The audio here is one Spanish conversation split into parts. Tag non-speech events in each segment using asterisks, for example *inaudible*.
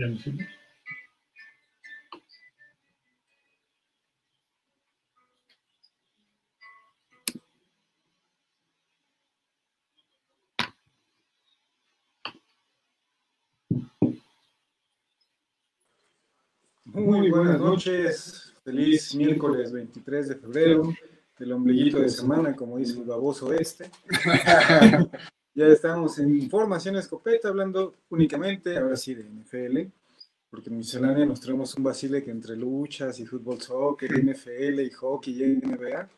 Ya me siento. Muy buenas noches, feliz miércoles 23 de febrero, el ombliguito de semana, como dice el baboso este. *laughs* ya estamos en Formación Escopeta, hablando únicamente, ahora sí, de NFL, porque en miscelánea nos traemos un basile que entre luchas y fútbol soccer, NFL y hockey y NBA.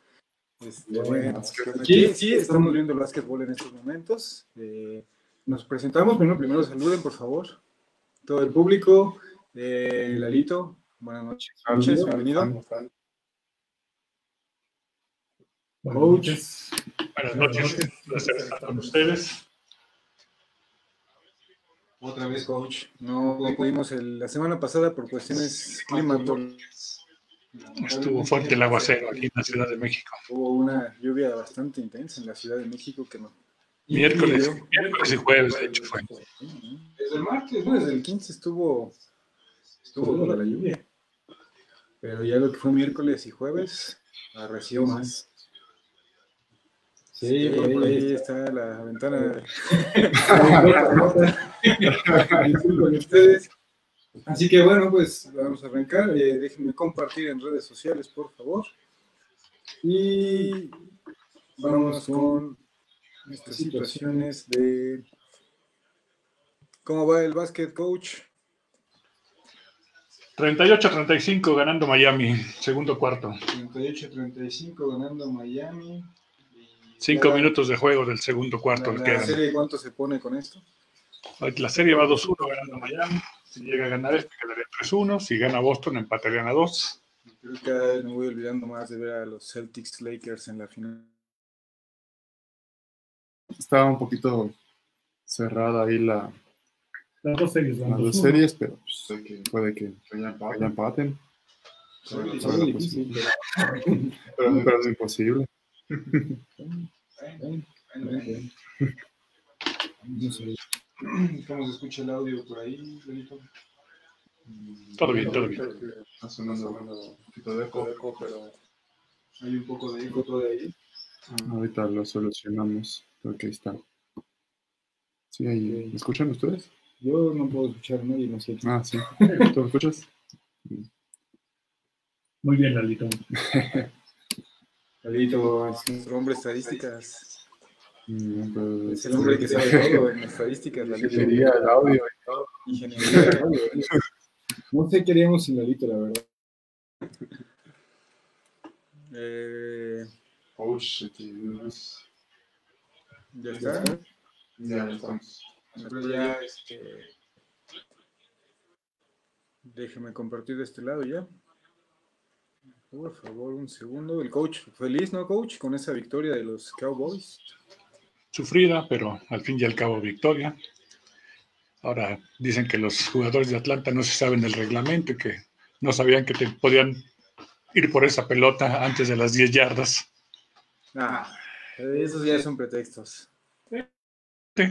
Este, bueno, aquí sí estamos viendo el básquetbol en estos momentos. Eh, nos presentamos, primero, primero saluden, por favor, todo el público. Eh, Lalito, buenas noches. noches bienvenido. Buenas noches. Buenas noches. Un placer estar con ustedes. Otra vez, coach. No pudimos el, la semana pasada por cuestiones climatológicas. Estuvo fuerte el aguacero aquí en la Ciudad de México. Hubo una lluvia bastante intensa en la Ciudad de México que no. Miércoles, miércoles y jueves, de hecho, fue. Desde el martes, no, desde el 15 estuvo estuvo la lluvia. Pero ya lo que fue miércoles y jueves, arreció más. Sí, por ahí, ahí está la ventana. con ustedes. *laughs* Así que bueno, pues vamos a arrancar. Eh, déjenme compartir en redes sociales, por favor. Y vamos con estas situaciones de cómo va el básquet coach. 38-35 ganando Miami, segundo cuarto. 38-35 ganando Miami. Cinco la, minutos de juego del segundo cuarto. La, la serie cuánto se pone con esto? La serie va 2-1 ganando Miami. Si llega a ganar este, quedaría 3-1. Si gana Boston, empatarían a 2. Creo que cada vez me voy olvidando más de ver a los Celtics Lakers en la final. Estaba un poquito cerrada ahí la, las dos series. Las dos series, pero pues, puede que ya empaten. Pero, muy difícil. Pero, *laughs* pero es imposible. *laughs* ¿Cómo se escucha el audio por ahí, Benito? Todo bien, todo bien. Está sonando un poquito de eco, pero hay un poco de eco todavía ahí. Ahorita lo solucionamos. Ok, está. Sí, ahí. ¿Me escuchan ustedes? Yo no puedo escuchar a nadie, no sé. Ah, sí. *laughs* ¿Tú me escuchas? Muy bien, Lalito. *laughs* Lalito es nuestro hombre estadísticas. Mm, pues, es el hombre que sabe *laughs* todo en estadísticas. Lalito. Ingeniería del audio y todo. Ingeniería del audio. *laughs* No sé qué haríamos sin Lalito, la verdad. Eh, oh, shit. ¿Ya está? Ya estamos. Pero ya, este... Déjeme compartir de este lado ya. Por favor, un segundo. El coach, feliz, ¿no, coach? Con esa victoria de los Cowboys. Sufrida, pero al fin y al cabo victoria. Ahora dicen que los jugadores de Atlanta no se saben el reglamento y que no sabían que te podían ir por esa pelota antes de las 10 yardas. Ah, esos ya son pretextos. Sí.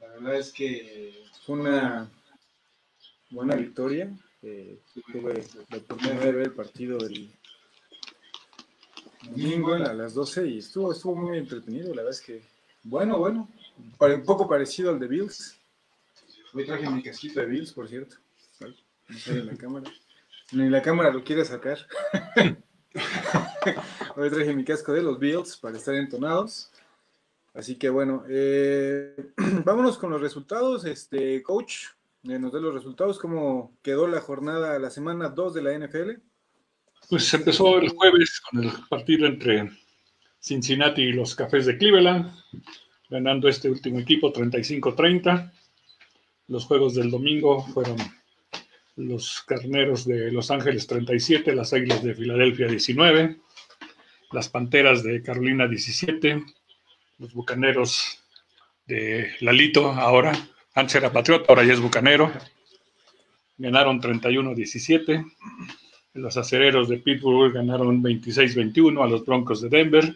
La verdad es que fue una buena victoria. Eh, tuve la oportunidad de ver el partido del domingo a las 12 y estuvo, estuvo muy entretenido. La verdad es que, bueno, bueno, un poco parecido al de Bills. Hoy traje mi casquito de Bills, por cierto. No sale la cámara. Ni la cámara lo quiere sacar. *laughs* Hoy traje mi casco de los Bills para estar entonados. Así que bueno, eh, *clears throat* vámonos con los resultados. Este coach, nos dé los resultados. ¿Cómo quedó la jornada, la semana 2 de la NFL? Pues empezó el jueves con el partido entre Cincinnati y los Cafés de Cleveland, ganando este último equipo 35-30. Los juegos del domingo fueron los Carneros de Los Ángeles 37, las Águilas de Filadelfia 19, las Panteras de Carolina 17, los Bucaneros de Lalito ahora, antes era Patriota, ahora ya es Bucanero, ganaron 31-17, los Acereros de Pittsburgh ganaron 26-21 a los Broncos de Denver,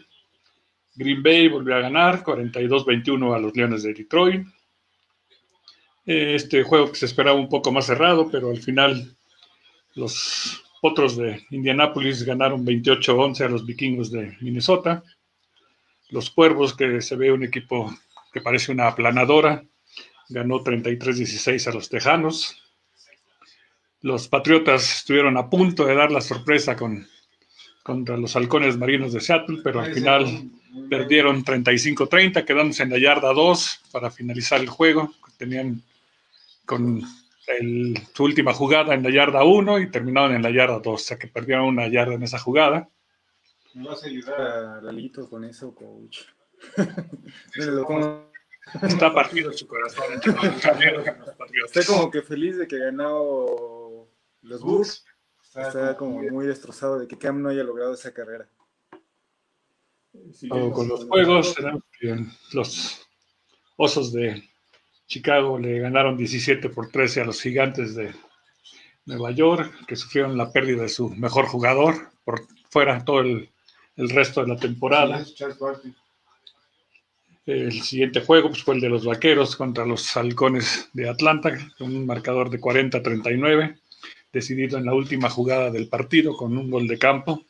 Green Bay volvió a ganar 42-21 a los Leones de Detroit, Eh, Este juego que se esperaba un poco más cerrado, pero al final los otros de Indianápolis ganaron 28-11 a los vikingos de Minnesota. Los Cuervos, que se ve un equipo que parece una aplanadora, ganó 33-16 a los Tejanos. Los Patriotas estuvieron a punto de dar la sorpresa con, contra los Halcones Marinos de Seattle, pero al final perdieron 35-30, quedándose en la yarda 2 para finalizar el juego. Tenían con su última jugada en la yarda 1 y terminaron en la yarda 2, o sea que perdieron una yarda en esa jugada. ¿Me vas a ayudar a Lalito con eso, coach? *laughs* Está partido su corazón. Está como que feliz de que ganó los Bucks. Está como muy destrozado de que Cam no haya logrado esa carrera. Con los juegos, los Osos de Chicago le ganaron 17 por 13 a los Gigantes de Nueva York, que sufrieron la pérdida de su mejor jugador por fuera todo el, el resto de la temporada. El siguiente juego pues, fue el de los Vaqueros contra los Halcones de Atlanta, con un marcador de 40-39, decidido en la última jugada del partido con un gol de campo.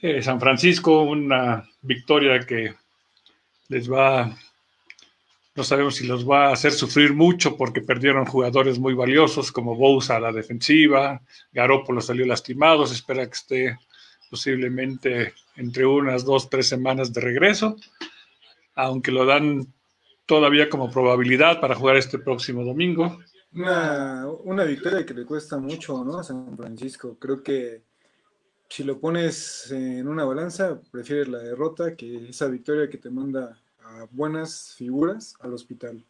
Eh, San Francisco, una victoria que les va, no sabemos si los va a hacer sufrir mucho porque perdieron jugadores muy valiosos como Bosa a la defensiva, Garoppolo salió lastimado, se espera que esté posiblemente entre unas dos, tres semanas de regreso, aunque lo dan todavía como probabilidad para jugar este próximo domingo. Una, una victoria que le cuesta mucho, ¿no? A San Francisco. Creo que si lo pones en una balanza, prefieres la derrota que esa victoria que te manda a buenas figuras al hospital.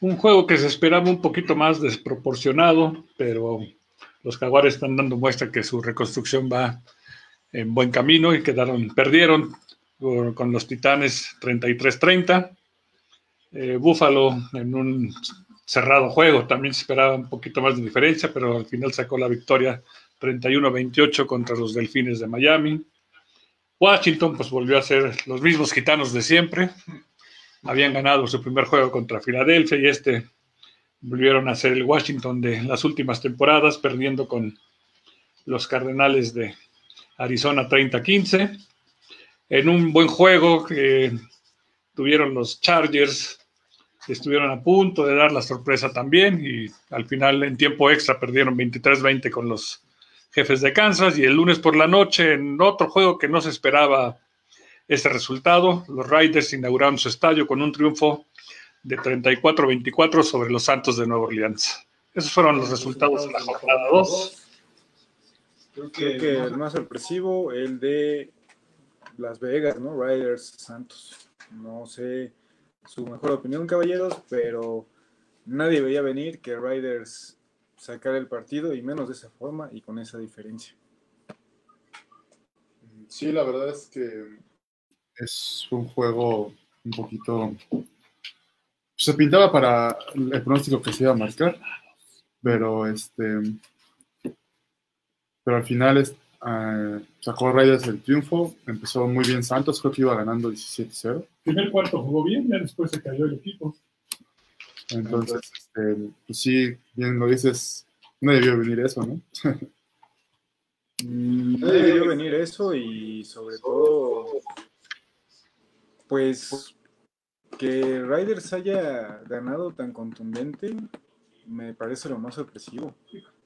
Un juego que se esperaba un poquito más desproporcionado, pero los jaguares están dando muestra que su reconstrucción va en buen camino y quedaron, perdieron con, los Titanes 33-30. Eh, Buffalo en un cerrado juego también se esperaba un poquito más de diferencia, pero al final sacó la victoria 31-28 contra los Delfines de Miami. Washington pues volvió a ser los mismos gitanos de siempre. Habían ganado su primer juego contra Filadelfia y este volvieron a ser el Washington de las últimas temporadas, perdiendo con los Cardenales de Arizona 30-15. En un buen juego que tuvieron los Chargers, estuvieron a punto de dar la sorpresa también y al final en tiempo extra perdieron 23-20 con los jefes de Kansas y el lunes por la noche en otro juego que no se esperaba ese resultado, los Raiders inauguraron su estadio con un triunfo de 34-24 sobre los Santos de Nueva Orleans. Esos fueron los resultados de la jornada 2. Creo que el más sorpresivo, el de Las Vegas, ¿no? Riders Santos. No sé su mejor opinión, caballeros, pero nadie veía venir que Riders sacara el partido y menos de esa forma y con esa diferencia. Sí, la verdad es que es un juego un poquito... Se pintaba para el pronóstico que se iba a marcar, pero este... Pero al final es, uh, sacó Raiders el triunfo, empezó muy bien Santos, creo que iba ganando 17-0. Primer cuarto jugó bien, ya después se cayó el equipo. Entonces, este, pues sí, bien lo dices, no debió venir eso, ¿no? No debió venir eso y sobre todo, pues que Riders haya ganado tan contundente me parece lo más sorpresivo.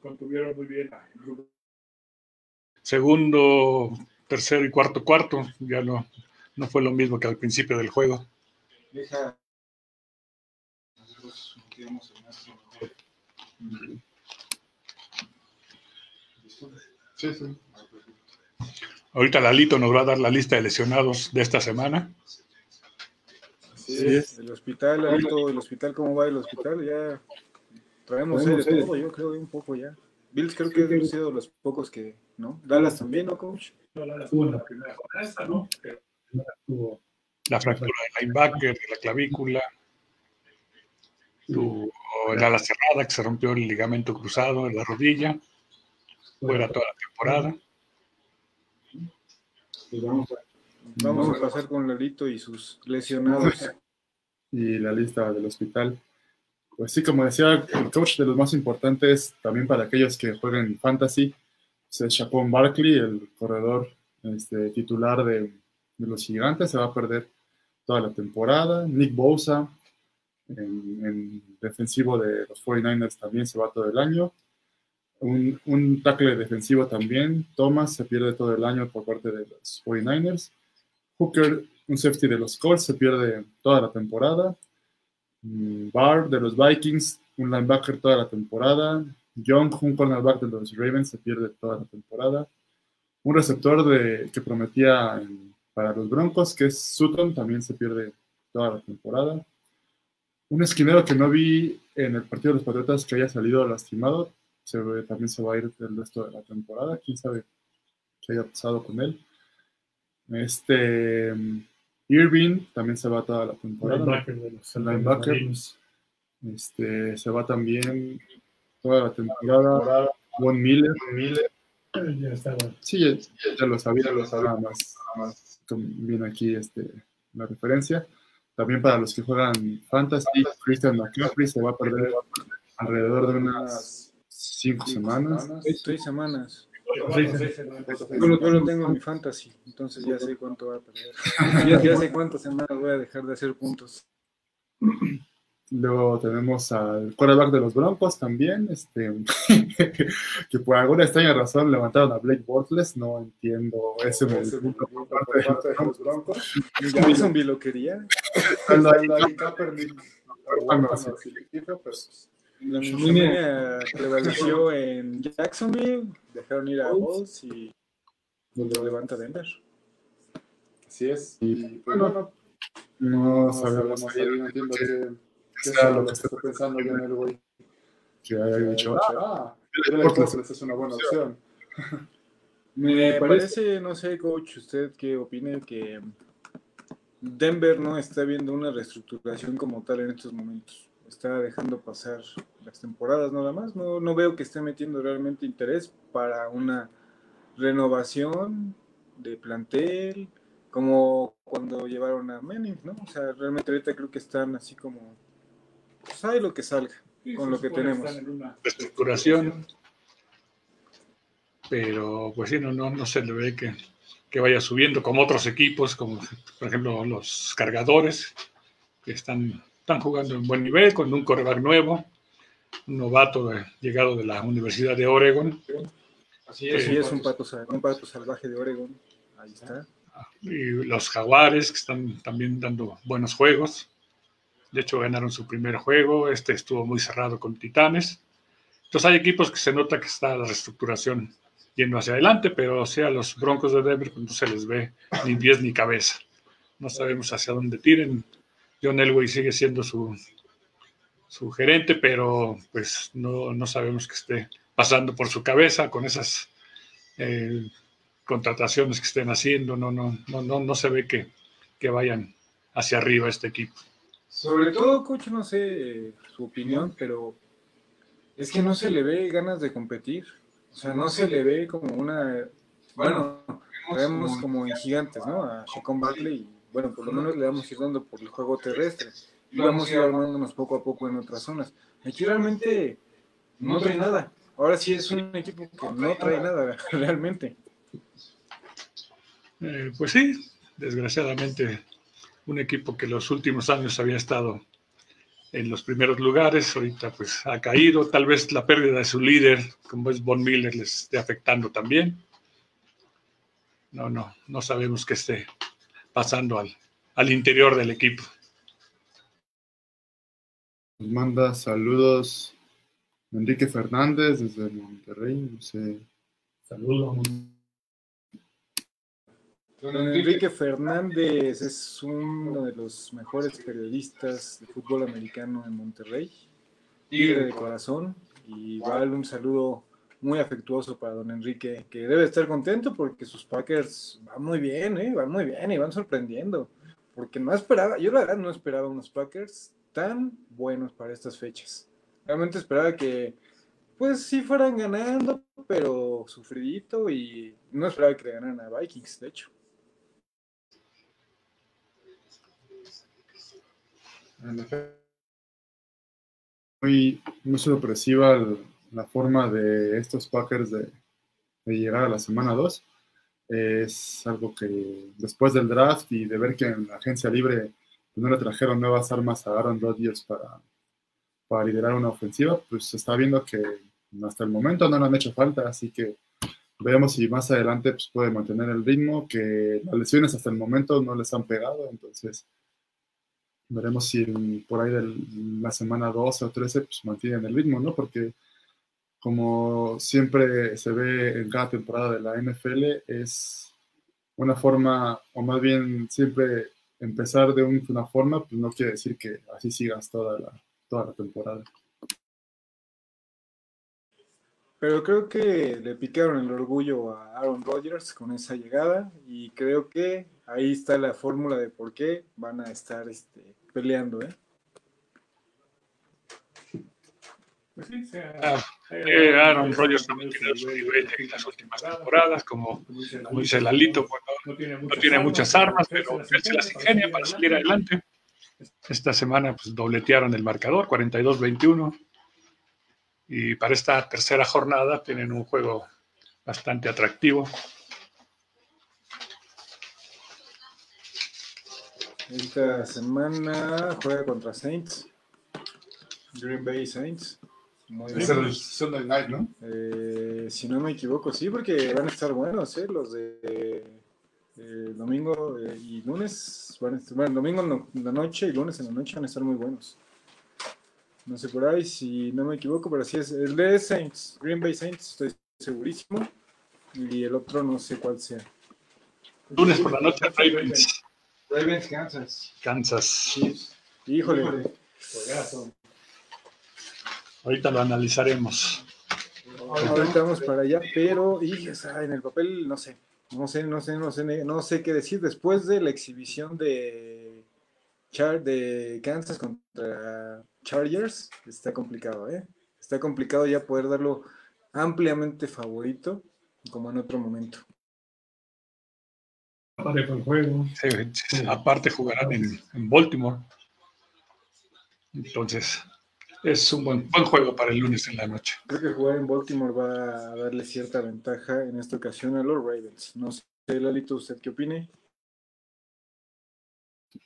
Contuvieron muy bien Segundo, tercero y cuarto cuarto, ya no, no fue lo mismo que al principio del juego. Deja. Sí, sí. Ahorita Lalito nos va a dar la lista de lesionados de esta semana. Sí, es. El hospital, Alito, el hospital, ¿cómo va el hospital? Ya traemos de todo, yo creo, un poco ya. Bills creo que han sido los pocos que, ¿no? Dallas también, ¿no, coach? No, Dallas tuvo en la primera jornada, ¿no? Pero tuvo la fractura del linebacker, de la clavícula, tuvo el ala cerrada que se rompió el ligamento cruzado en la rodilla, fuera toda la temporada. Y vamos, a, vamos a pasar con Lalito y sus lesionados. *laughs* Y la lista del hospital. Pues sí, como decía, el coach de los más importantes también para aquellos que jueguen fantasy es Chapón Barkley, el corredor este, titular de, los gigantes, se va a perder toda la temporada. Nick Bosa, en defensivo de los 49ers, también se va todo el año. Un, un, tackle defensivo también, Thomas, se pierde todo el año por parte de los 49ers. Hooker, un safety de los Colts, se pierde toda la temporada. Mm, Barr de los Vikings, un linebacker toda la temporada. Young, un cornerback de los Ravens, se pierde toda la temporada. Un receptor que prometía para los Broncos, que es Sutton, también se pierde toda la temporada. Un esquinero que no vi en el partido de los Patriotas que haya salido lastimado, también se va a ir el resto de la temporada. Quién sabe qué haya pasado con él. Este Irving también se va toda la temporada. Linebacker de los El linebacker. Este, se va también toda la temporada. Von Miller. Ya estaba. Sí, ya, ya lo sabía, lo sabía nada más. Nada más viene aquí este, la referencia. También para los que juegan Fantasy, Christian McCaffrey se va a perder alrededor de unas cinco semanas. Seis semanas. Yo lo, yo lo tengo en mi fantasy, entonces ya sé cuánto va a perder. Ya, ya sé cuántas semanas voy a dejar de hacer puntos. Luego tenemos al quarterback de los Broncos también, este, que por alguna extraña razón levantaron a Blake Bortles, no entiendo ese movimiento por parte de los Broncos. Jacksonville lo quería. La línea prevaleció en Jacksonville, dejaron ir a Bulls y lo levanta Denver. Así es. Y pues bueno, no sabemos ahí, no entiendo qué qué sea lo que esté pensando yo en el güey. Que haya dicho, ah, Bortles es una buena opción. Me parece, no sé, coach, usted qué opine que Denver no está viendo una reestructuración como tal en estos momentos. Está dejando pasar las temporadas nada más. No, no veo que esté metiendo realmente interés para una renovación de plantel, como cuando llevaron a Manning, ¿no? O sea, realmente ahorita creo que están así como, pues hay lo que salga con lo que tenemos. Reestructuración. Pero pues sí, no, no, no se le ve que, que vaya subiendo como otros equipos, como por ejemplo los cargadores, que están, están jugando en buen nivel con un coreback nuevo, un novato de- llegado de la Universidad de Oregon. Así es, es un pato, un pato salvaje de Oregon. Ahí está. Y los jaguares, que están también dando buenos juegos. De hecho, ganaron su primer juego. Este estuvo muy cerrado con Titanes. Entonces hay equipos que se nota que está la reestructuración yendo hacia adelante, pero o sea, los Broncos de Denver pues, no se les ve ni pies ni cabeza. No sabemos hacia dónde tiren. John Elway sigue siendo su, su gerente, pero pues no, no sabemos que esté pasando por su cabeza con esas eh, contrataciones que estén haciendo. No, no, no, no, no se ve que, que vayan hacia arriba este equipo. Sobre todo, coach, no sé eh, su opinión, pero es que no se le ve ganas de competir. O sea, no se le ve como una. Bueno, vemos como en gigantes, ¿no? A Chacon Barkley y, bueno, por lo menos le vamos a ir dando por el juego terrestre. Y vamos a ir armándonos poco a poco en otras zonas. Aquí realmente no trae nada. Ahora sí es un equipo que no trae nada, *laughs* realmente. Eh, pues sí, desgraciadamente un equipo que los últimos años había estado en los primeros lugares, ahorita pues ha caído, tal vez la pérdida de su líder, como es Von Miller, les esté afectando también. No, no, no sabemos qué esté pasando al, al interior del equipo. Nos manda saludos Enrique Fernández desde Monterrey, no sé. Saludos. Don Enrique Fernández es uno de los mejores periodistas de fútbol americano en Monterrey. Tigre de corazón. Y igual un saludo muy afectuoso para don Enrique, que debe estar contento porque sus Packers van muy bien, ¿eh? van muy bien y van sorprendiendo. Porque no esperaba, yo la verdad no esperaba unos Packers tan buenos para estas fechas. Realmente esperaba que, pues sí fueran ganando, pero sufridito y no esperaba que le ganaran a Vikings, de hecho. Muy, muy sorpresiva la forma de estos Packers de, llegar a la semana 2. Es algo que después del draft y de ver que en la agencia libre no le trajeron nuevas armas a Aaron Rodgers para, para liderar una ofensiva, pues se está viendo que hasta el momento no le han hecho falta, así que Veamos si más adelante pues, puede mantener el ritmo, que las lesiones hasta el momento no les han pegado, entonces veremos si por ahí de la semana 12 o 13 pues mantienen el ritmo, ¿no? Porque como siempre se ve en cada temporada de la NFL, es una forma, o más bien siempre empezar de una forma, pues no quiere decir que así sigas toda la, toda la temporada. Pero creo que le picaron el orgullo a Aaron Rodgers con esa llegada y creo que ahí está la fórmula de por qué van a estar este, peleando. ¿eh? Pues sí, ah, eh, Aaron Rodgers también tiene su nivel en las últimas temporadas, como, dice Lalito, bueno, no tiene muchas armas, pero él se las ingenia para salir adelante. Esta semana pues dobletearon el marcador, 42-21 y para esta tercera jornada tienen un juego bastante atractivo. Esta semana juega contra Saints, Green Bay Saints. Es el Sunday Night, ¿no? Eh, si no me equivoco, sí, porque van a estar buenos, ¿eh? Los de eh, domingo eh, y lunes. Bueno, domingo en la noche y lunes en la noche van a estar muy buenos. No sé por ahí si no me equivoco, pero así es. El de Saints, Green Bay Saints, estoy segurísimo. Y el otro no sé cuál sea. Lunes por la noche, Ravens. Ravens, Kansas. Kansas. Híjole. Ahorita lo analizaremos. Ahorita vamos para allá, pero y, en el papel no sé. No sé, no sé, no sé, no sé qué decir. Después de la exhibición de Char de Kansas contra Chargers, está complicado, ¿eh? Está complicado ya poder darlo ampliamente favorito, como en otro momento. aparte jugarán en, Baltimore. Entonces, es un buen, buen juego para el lunes en la noche. Creo que jugar en Baltimore va a darle cierta ventaja en esta ocasión a los Ravens. No sé, Lalito, ¿usted qué opine?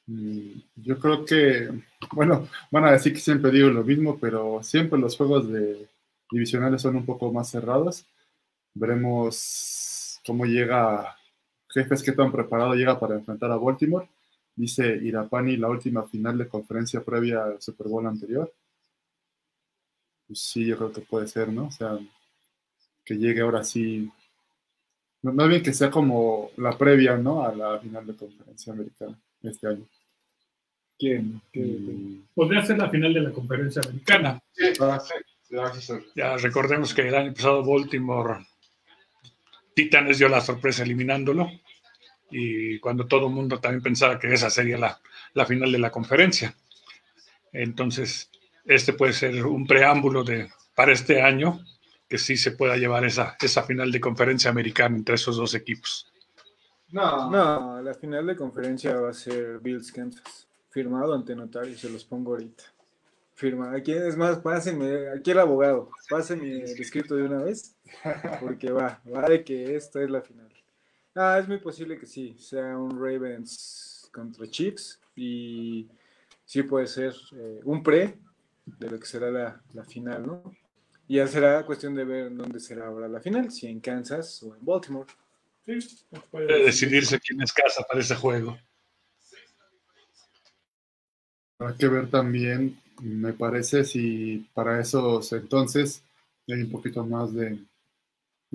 Mm, yo creo que, bueno, van a decir que siempre digo lo mismo, pero siempre los juegos de divisionales son un poco más cerrados. Veremos cómo llega, jefes que tan preparado llega para enfrentar a Baltimore. Dice Irapani la última final de conferencia previa al Super Bowl anterior. Pues sí, yo creo que puede ser, ¿no? O sea, que llegue ahora sí. Más bien que sea como la previa, ¿no? A la final de conferencia americana este año. ¿Quién? Podría ser la final de la conferencia americana. Ah, ya recordemos que el año pasado Baltimore Titanes dio la sorpresa eliminándolo y cuando todo el mundo también pensaba que esa sería la, la, final de la conferencia. Entonces, este puede ser un preámbulo de, para este año que sí se pueda llevar esa, esa final de conferencia americana entre esos dos equipos. No, no, la final de conferencia va a ser Bills Kansas. Firmado ante notario, se los pongo ahorita. Firma. Aquí es más, pásenme, aquí el abogado, pásenme el escrito de una vez, porque va, va de que esta es la final. Ah, es muy posible que sí, sea un Ravens contra Chiefs y sí puede ser eh, un pre de lo que será la, la final, ¿no? Y ya será cuestión de ver dónde será ahora la final, si en Kansas o en Baltimore. Puede decidirse quién es casa para ese juego. Habrá que ver también, me parece, si para esos entonces hay un poquito más de,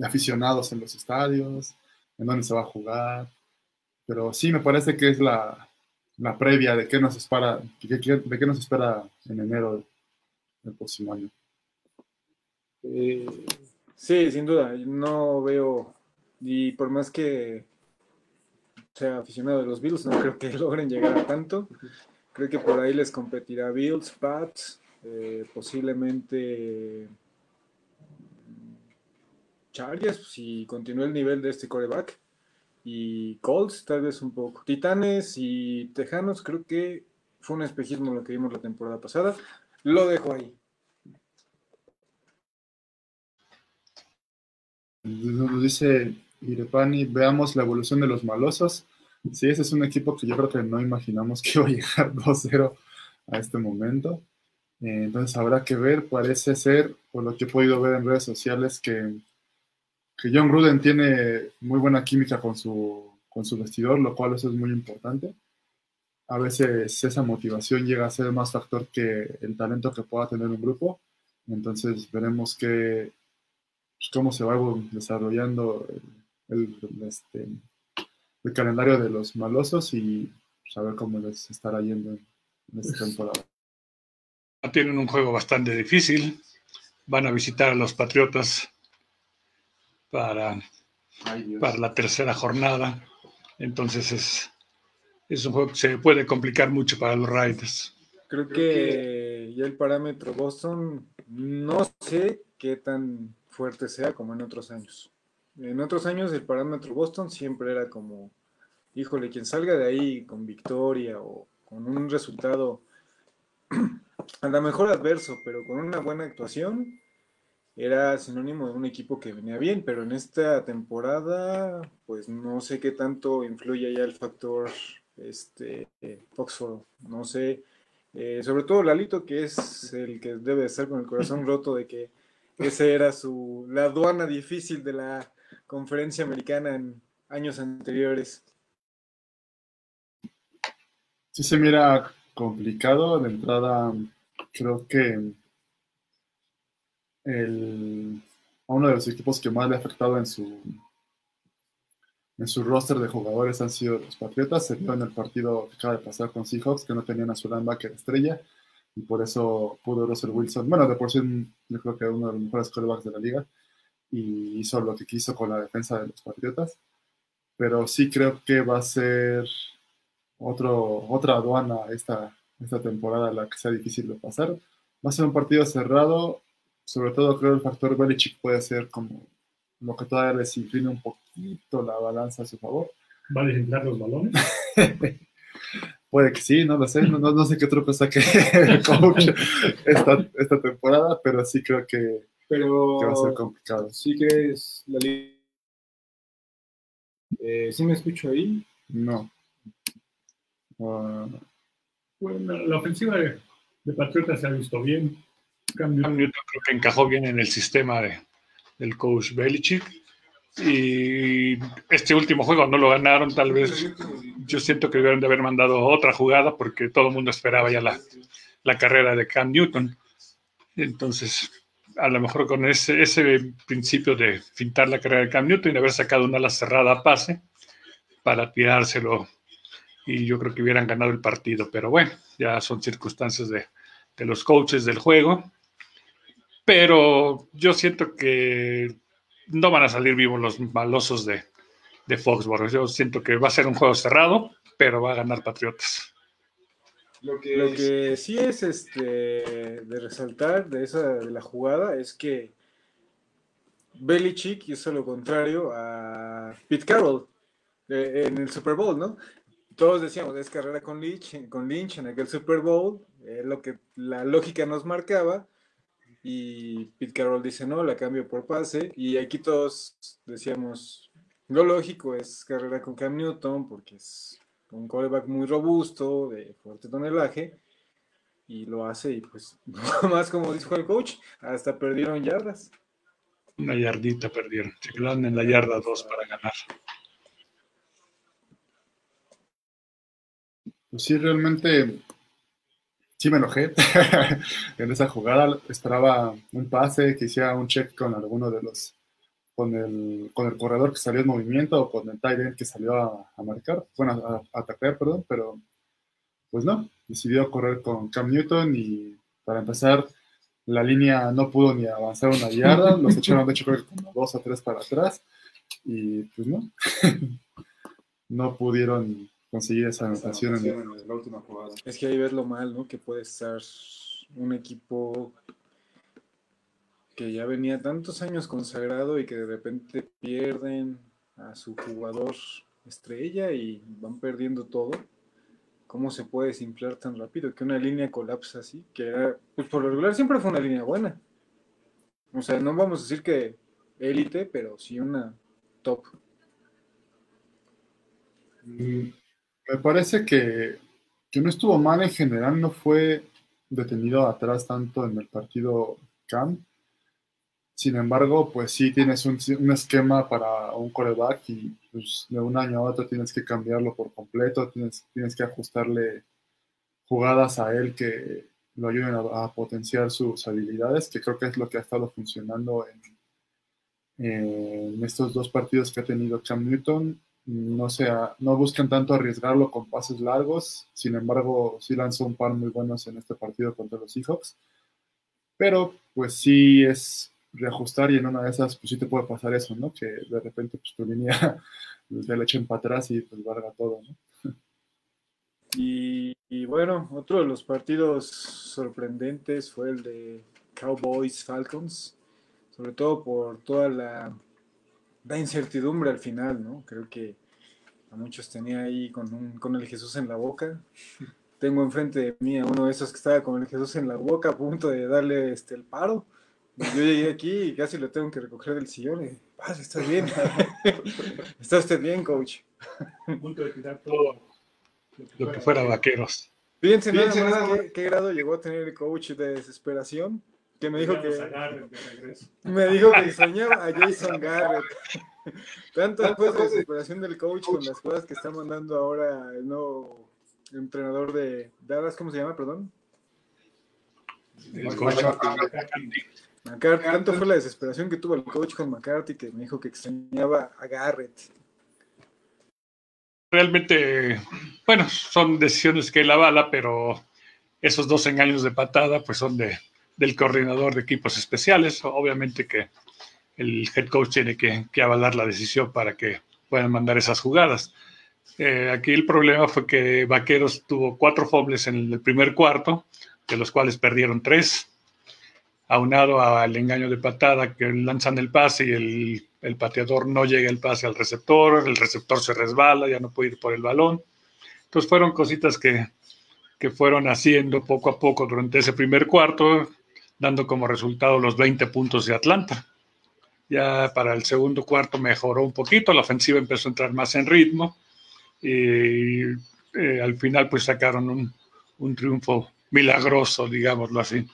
aficionados en los estadios, en dónde se va a jugar. Pero sí, me parece que es la, previa de qué nos espera, de qué nos espera en enero del, próximo año. Eh, sí, sin duda. No veo y por más que sea aficionado de los Bills, no creo que *laughs* logren llegar a tanto. Creo que por ahí les competirá Bills, Pats, eh, posiblemente Chargers, si continúa el nivel de este coreback. Y Colts, tal vez un poco. Titanes y Tejanos, creo que fue un espejismo lo que vimos la temporada pasada. Lo dejo ahí. Nos dice Irepani, veamos la evolución de los malosos. Sí, ese es un equipo que yo creo que no imaginamos que iba a llegar *laughs* 2-0 a este momento. Eh, entonces habrá que ver, parece ser, por lo que he podido ver en redes sociales, que, que John Gruden tiene muy buena química con su, con su vestidor, lo cual eso es muy importante. A veces esa motivación llega a ser más factor que el talento que pueda tener un grupo. Entonces veremos que, pues, cómo se va desarrollando el, este, el, calendario de los malosos y saber cómo les estará yendo en, esta temporada. Tienen un juego bastante difícil. Van a visitar a los Patriotas para, para la tercera jornada. Entonces es, es un juego que se puede complicar mucho para los Raiders. Creo que ya el parámetro Boston, no sé qué tan fuerte sea como en otros años. En otros años el parámetro Boston siempre era como, híjole, quien salga de ahí con victoria o con un resultado *clears throat* a lo mejor adverso, pero con una buena actuación, era sinónimo de un equipo que venía bien, pero en esta temporada, pues no sé qué tanto influye ya el factor este, Foxford, no sé, eh, sobre todo Lalito, que es el que debe estar con el corazón roto de que ese era su, la aduana difícil de la conferencia americana en años anteriores. Sí se mira complicado. De entrada, creo que el, uno de los equipos que más le ha afectado en su en su roster de jugadores han sido los Patriotas. Se vio en el partido que acaba de pasar con Seahawks, que no tenían a su linebacker estrella, y por eso pudo Russell Wilson, bueno, de por sí yo creo que uno de los mejores quarterbacks de la liga, y hizo lo que quiso con la defensa de los Patriotas. Pero sí creo que va a ser otro, otra aduana esta, esta temporada la que sea difícil de pasar. Va a ser un partido cerrado, sobre todo creo el factor Belichick puede ser como lo que todavía les incline un poquito la balanza a su favor. ¿Va a desinflar los balones? *laughs* Puede que sí, no lo sé, no, sé qué truco saque *laughs* el coach esta, esta temporada, pero sí creo que, pero va a ser complicado. ¿Sí crees la eh, ¿Sí me escucho ahí? No. Ah, bueno, la ofensiva de, de Patriotas se ha visto bien. Cam Newton creo que encajó bien en el sistema de, del coach Belichick. Y este último juego no lo ganaron, tal vez. Yo siento que debieron de haber mandado otra jugada porque todo el mundo esperaba ya la, la carrera de Cam Newton. Entonces, a lo mejor con ese, ese principio de fintar la carrera de Cam Newton y haber sacado una ala cerrada a pase para tirárselo y yo creo que hubieran ganado el partido. Pero bueno, ya son circunstancias de, de los coaches del juego. Pero yo siento que no van a salir vivos los malosos de, de Foxborough. Yo siento que va a ser un juego cerrado, pero va a ganar Patriotas. Lo que, sí es este de resaltar de esa de la jugada es que Belichick hizo lo contrario a Pete Carroll eh, en el Super Bowl, ¿no? Todos decíamos, es carrera con Lynch, con Lynch en aquel Super Bowl, es lo que la lógica nos marcaba, y Pete Carroll dice, no, la cambio por pase, y aquí todos decíamos, lo lógico es carrera con Cam Newton, porque es un coreback muy robusto, de fuerte tonelaje, y lo hace, y pues, *laughs* más como dijo el coach, hasta perdieron yardas. Una yardita perdieron, se quedaron en la yarda 2 para ganar. Pues sí, realmente sí me enojé. *laughs* En esa jugada. Esperaba un pase, que hiciera un check con alguno de los con el, con el corredor que salió en movimiento o con el tight end que salió a, marcar, bueno, a, atacar, perdón, pero pues no, decidió correr con Cam Newton y para empezar la línea no pudo ni avanzar una yarda, *laughs* los echaron de hecho creo que como dos o tres para atrás y pues no, *laughs* no pudieron conseguir esa anotación en, la última jugada. Es que ahí ves lo mal, ¿no? Que puede estar un equipo que ya venía tantos años consagrado y que de repente pierden a su jugador estrella y van perdiendo todo. ¿Cómo se puede desinflar tan rápido? Que una línea colapsa así, que era, pues por lo regular siempre fue una línea buena. O sea, no vamos a decir que élite, pero sí una top. Mm, me parece que, no estuvo mal en general, no fue detenido atrás tanto en el partido Cam. Sin embargo, pues sí tienes un, un esquema para un coreback y pues, de un año a otro tienes que cambiarlo por completo, tienes, tienes que ajustarle jugadas a él que lo ayuden a, potenciar sus habilidades, que creo que es lo que ha estado funcionando en, en estos dos partidos que ha tenido Cam Newton no sea, no buscan tanto arriesgarlo con pases largos, sin embargo, sí lanzó un par muy buenos en este partido contra los Seahawks, pero pues sí es reajustar y en una de esas pues sí te puede pasar eso, ¿no? Que de repente pues tu línea *laughs* te la echen para atrás y pues valga todo, ¿no? Y, y, bueno, otro de los partidos sorprendentes fue el de Cowboys Falcons, sobre todo por toda la da incertidumbre al final, ¿no? Creo que a muchos tenía ahí con, un, con el Jesús en la boca. Tengo enfrente de mí a uno de esos que estaba con el Jesús en la boca a punto de darle este, el paro. Yo llegué aquí y casi lo tengo que recoger del sillón. Y, ¿estás bien? *laughs* ¿Está usted bien, coach? A punto de tirar todo lo que fuera vaqueros. Fíjense, Fíjense nada más qué, qué grado llegó a tener el coach de desesperación que me dijo que me dijo que soñaba a Jason Garrett. Tanto después de la desesperación del coach con las cosas que está mandando ahora el nuevo entrenador de Dallas, ¿cómo se llama? Perdón. El coach McCarthy. Tanto fue la desesperación que tuvo el coach con McCarthy que me dijo que extrañaba a Garrett. Realmente, bueno, son decisiones que él avala, pero esos dos engaños de patada, pues son de, del coordinador de equipos especiales. Obviamente que el head coach tiene que, avalar la decisión para que puedan mandar esas jugadas. Eh, aquí el problema fue que Vaqueros tuvo cuatro fumbles en el primer cuarto, de los cuales perdieron tres, aunado al engaño de patada que lanzan el pase y el, el pateador no llega el pase al receptor, el receptor se resbala, ya no puede ir por el balón. Entonces fueron cositas que, que fueron haciendo poco a poco durante ese primer cuarto dando como resultado los 20 puntos de Atlanta. Ya para el segundo cuarto mejoró un poquito, la ofensiva empezó a entrar más en ritmo y eh, al final pues sacaron un, un, triunfo milagroso, digámoslo así.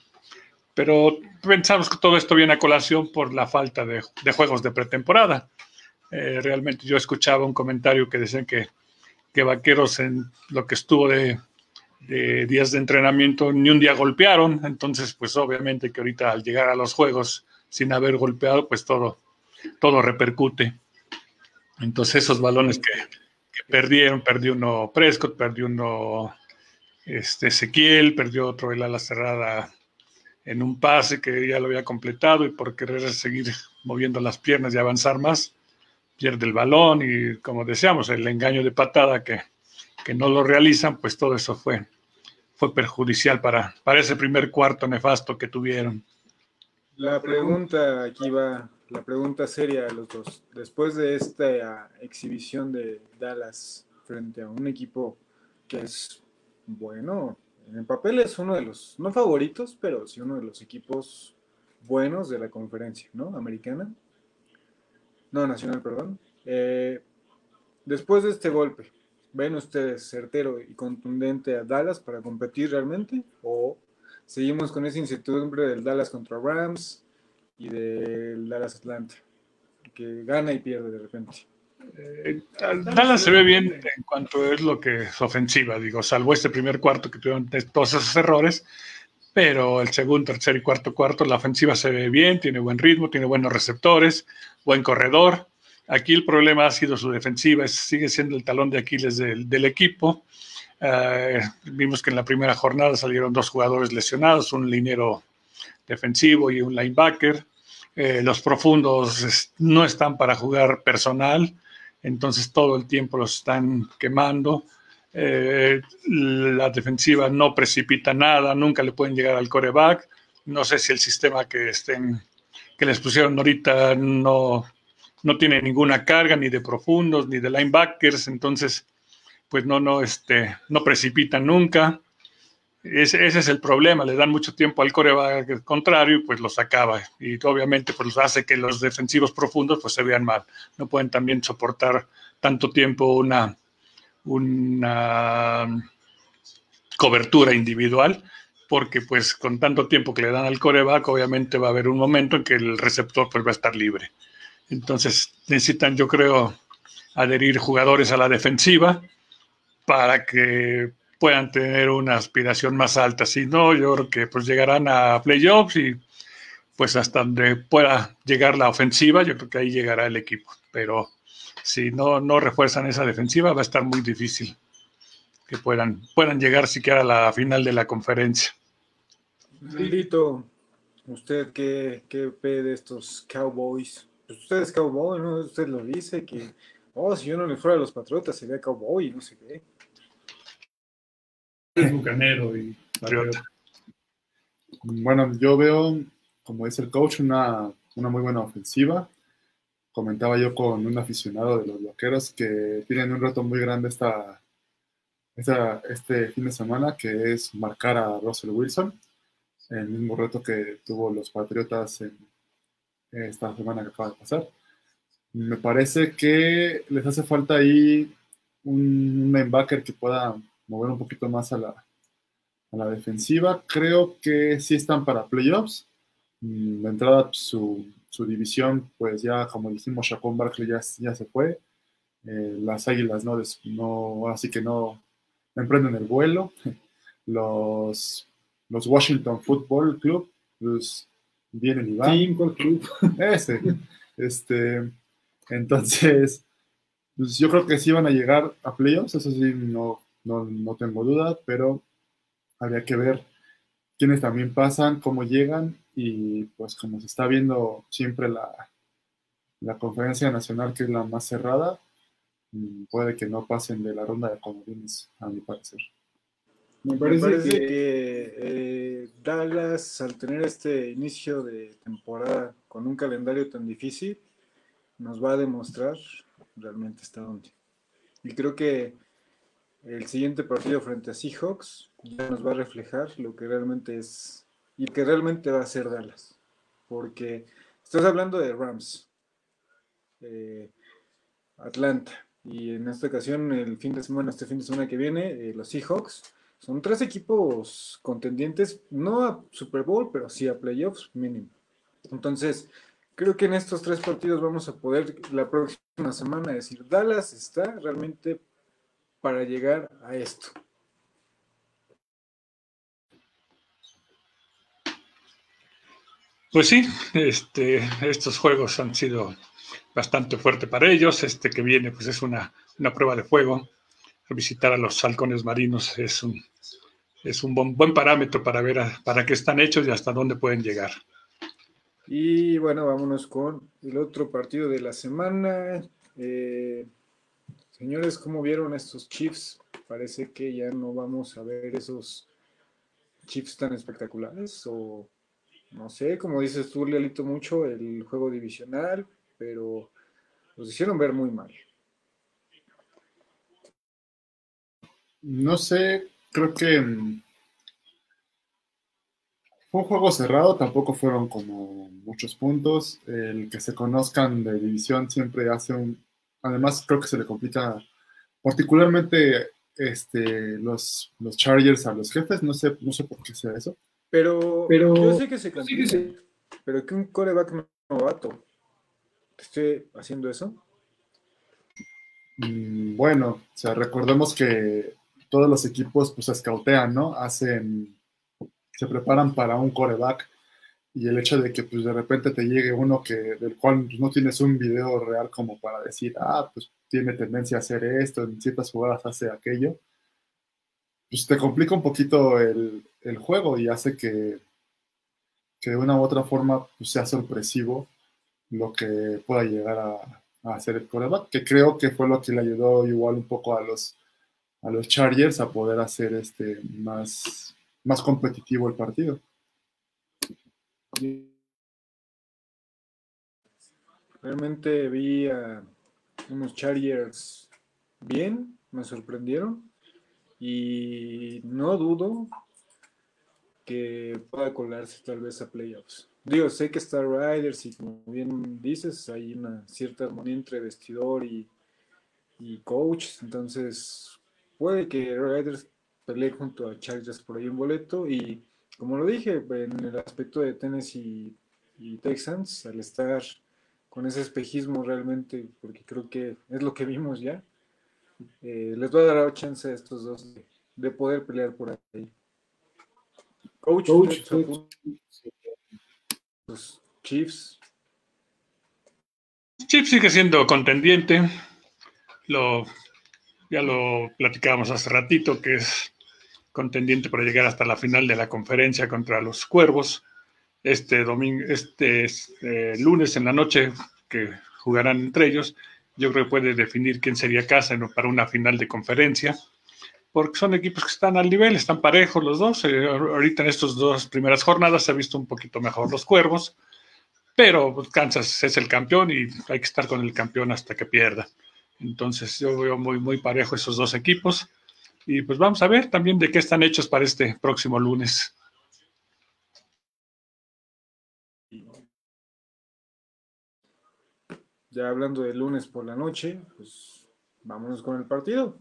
Pero pensamos que todo esto viene a colación por la falta de, juegos de pretemporada. Eh, realmente yo escuchaba un comentario que decían que, que Vaqueros en lo que estuvo de, de días de entrenamiento ni un día golpearon, entonces pues obviamente que ahorita al llegar a los juegos sin haber golpeado, pues todo, todo repercute. Entonces esos balones que, perdieron, perdió uno Prescott, perdió uno este, Ezequiel, perdió otro el ala cerrada en un pase que ya lo había completado y por querer seguir moviendo las piernas y avanzar más, pierde el balón y como decíamos, el engaño de patada que, que no lo realizan, pues todo eso fue, fue perjudicial para, para ese primer cuarto nefasto que tuvieron. La pregunta aquí va, la pregunta seria a los dos. Después de esta exhibición de Dallas frente a un equipo que es bueno, en el papel es uno de los, no favoritos, pero sí uno de los equipos buenos de la conferencia, ¿no? Americana. No, nacional, perdón. Eh, después de este golpe, ¿Ven ustedes certero y contundente a Dallas para competir realmente? ¿O seguimos con esa incertidumbre del Dallas contra Rams y del Dallas Atlanta? Que gana y pierde de repente. Eh, Dallas se ve bien en cuanto es lo que es ofensiva, digo, salvo este primer cuarto que tuvieron todos esos errores, pero el segundo, tercer y cuarto cuarto, la ofensiva se ve bien, tiene buen ritmo, tiene buenos receptores, buen corredor, Aquí el problema ha sido su defensiva, sigue siendo el talón de Aquiles del, equipo. Eh, vimos que en la primera jornada salieron dos jugadores lesionados, un linero defensivo y un linebacker. Eh, los profundos no están para jugar personal, entonces todo el tiempo los están quemando. Eh, la defensiva no precipita nada, nunca le pueden llegar al coreback. No sé si el sistema que estén que les pusieron ahorita no no tiene ninguna carga ni de profundos ni de linebackers, entonces pues no, no, este, no precipitan nunca. ese, es el problema, le dan mucho tiempo al coreback contrario y pues los acaba. Y obviamente pues hace que los defensivos profundos pues se vean mal. No pueden también soportar tanto tiempo una, una cobertura individual porque pues con tanto tiempo que le dan al coreback obviamente va a haber un momento en que el receptor pues va a estar libre. Entonces necesitan yo creo adherir jugadores a la defensiva para que puedan tener una aspiración más alta. Si no, yo creo que pues llegarán a playoffs y pues hasta donde pueda llegar la ofensiva, yo creo que ahí llegará el equipo. Pero si no, no refuerzan esa defensiva, va a estar muy difícil que puedan, puedan llegar siquiera a la final de la conferencia. Lito, ¿usted qué, qué ve de estos Cowboys? Pues usted es cowboy, ¿no? Usted lo dice que, oh, si yo no le fuera a los Patriotas sería cowboy, no sé qué bucanero y Bueno, yo veo, como dice el coach, una, una muy buena ofensiva. Comentaba yo con un aficionado de los vaqueros que tienen un reto muy grande esta, esta, este fin de semana, que es marcar a Russell Wilson, el mismo reto que tuvo los Patriotas en esta semana que acaba de pasar. Me parece que les hace falta ahí un linebacker que pueda mover un poquito más a la, a la defensiva. Creo que sí están para playoffs. Mm, de entrada, pues, su, su división, pues ya, como dijimos, Chacón Barkley ya, ya se fue. Eh, las Águilas no, no, así que no, emprenden el vuelo. *laughs* Los, los Washington Football Club, pues vienen y van. Club. *laughs* Ese. Este, entonces, pues yo creo que sí van a llegar a playoffs, eso sí, no, no, tengo duda, pero habría que ver quiénes también pasan, cómo llegan y pues como se está viendo siempre la, la conferencia nacional que es la más cerrada, mm, puede que no pasen de la ronda de comodines, a mi parecer. Me parece, que, eh, Dallas, al tener este inicio de temporada con un calendario tan difícil, nos va a demostrar realmente hasta dónde. Y creo que el siguiente partido frente a Seahawks ya nos va a reflejar lo que realmente es y que realmente va a ser Dallas. Porque estás hablando de Rams, eh, Atlanta, y en esta ocasión, el fin de semana, este fin de semana que viene, eh, los Seahawks. Son tres equipos contendientes, no a Super Bowl, pero sí a playoffs mínimo. Entonces, creo que en estos tres partidos vamos a poder la próxima semana decir, Dallas está realmente para llegar a esto? Pues sí, este, estos juegos han sido bastante fuertes para ellos. Este que viene, pues es una, prueba de fuego. Visitar a los halcones marinos es un, es un buen, parámetro para ver para qué están hechos y hasta dónde pueden llegar. Y bueno, vámonos con el otro partido de la semana. Eh, Señores, ¿cómo vieron estos Chiefs? Parece que ya no vamos a ver esos Chiefs tan espectaculares o no sé, como dices tú, Lealito, mucho el juego divisional, pero los hicieron ver muy mal. No sé, creo que mm, fue un juego cerrado, tampoco fueron como muchos puntos. El que se conozcan de división siempre hace un, Además, creo que se le complica particularmente este, los, los Chargers a los jefes. No sé, no sé por qué sea eso. Pero, pero yo sé que se complica. Pero que un coreback novato esté haciendo eso. Mm, bueno, o sea, recordemos que todos los equipos pues escautean, ¿no? Hacen, se preparan para un coreback y el hecho de que pues de repente te llegue uno que del cual pues, no tienes un video real como para decir, ah, pues tiene tendencia a hacer esto, en ciertas jugadas hace aquello, pues te complica un poquito el, juego y hace que, que, de una u otra forma pues, sea sorpresivo lo que pueda llegar a, hacer el coreback, que creo que fue lo que le ayudó igual un poco a los, a los Chargers a poder hacer este más, más competitivo el partido. Realmente vi a unos Chargers bien, me sorprendieron y no dudo que pueda colarse tal vez a playoffs. Digo, sé que está Riders y como bien dices, hay una cierta armonía entre vestidor y, y coach, entonces puede que Riders pelee junto a Chargers por ahí un boleto y como lo dije, en el aspecto de Tennessee y Texans, al estar con ese espejismo realmente, porque creo que es lo que vimos ya, eh, les va a dar chance a estos dos de, poder pelear por ahí. Coach, los Chiefs. Chiefs sigue siendo contendiente. Lo, ya lo platicábamos hace ratito, que es contendiente para llegar hasta la final de la conferencia contra los Cuervos. Este domingo, este, este lunes en la noche que jugarán entre ellos, yo creo que puede definir quién sería casa para una final de conferencia, porque son equipos que están al nivel, están parejos los dos. Eh, ahorita en estas dos primeras jornadas se ha visto un poquito mejor los Cuervos, pero pues, Kansas es el campeón y hay que estar con el campeón hasta que pierda. Entonces yo veo muy, muy parejo esos dos equipos. Y pues vamos a ver también de qué están hechos para este próximo lunes. Ya hablando de lunes por la noche, pues vámonos con el partido.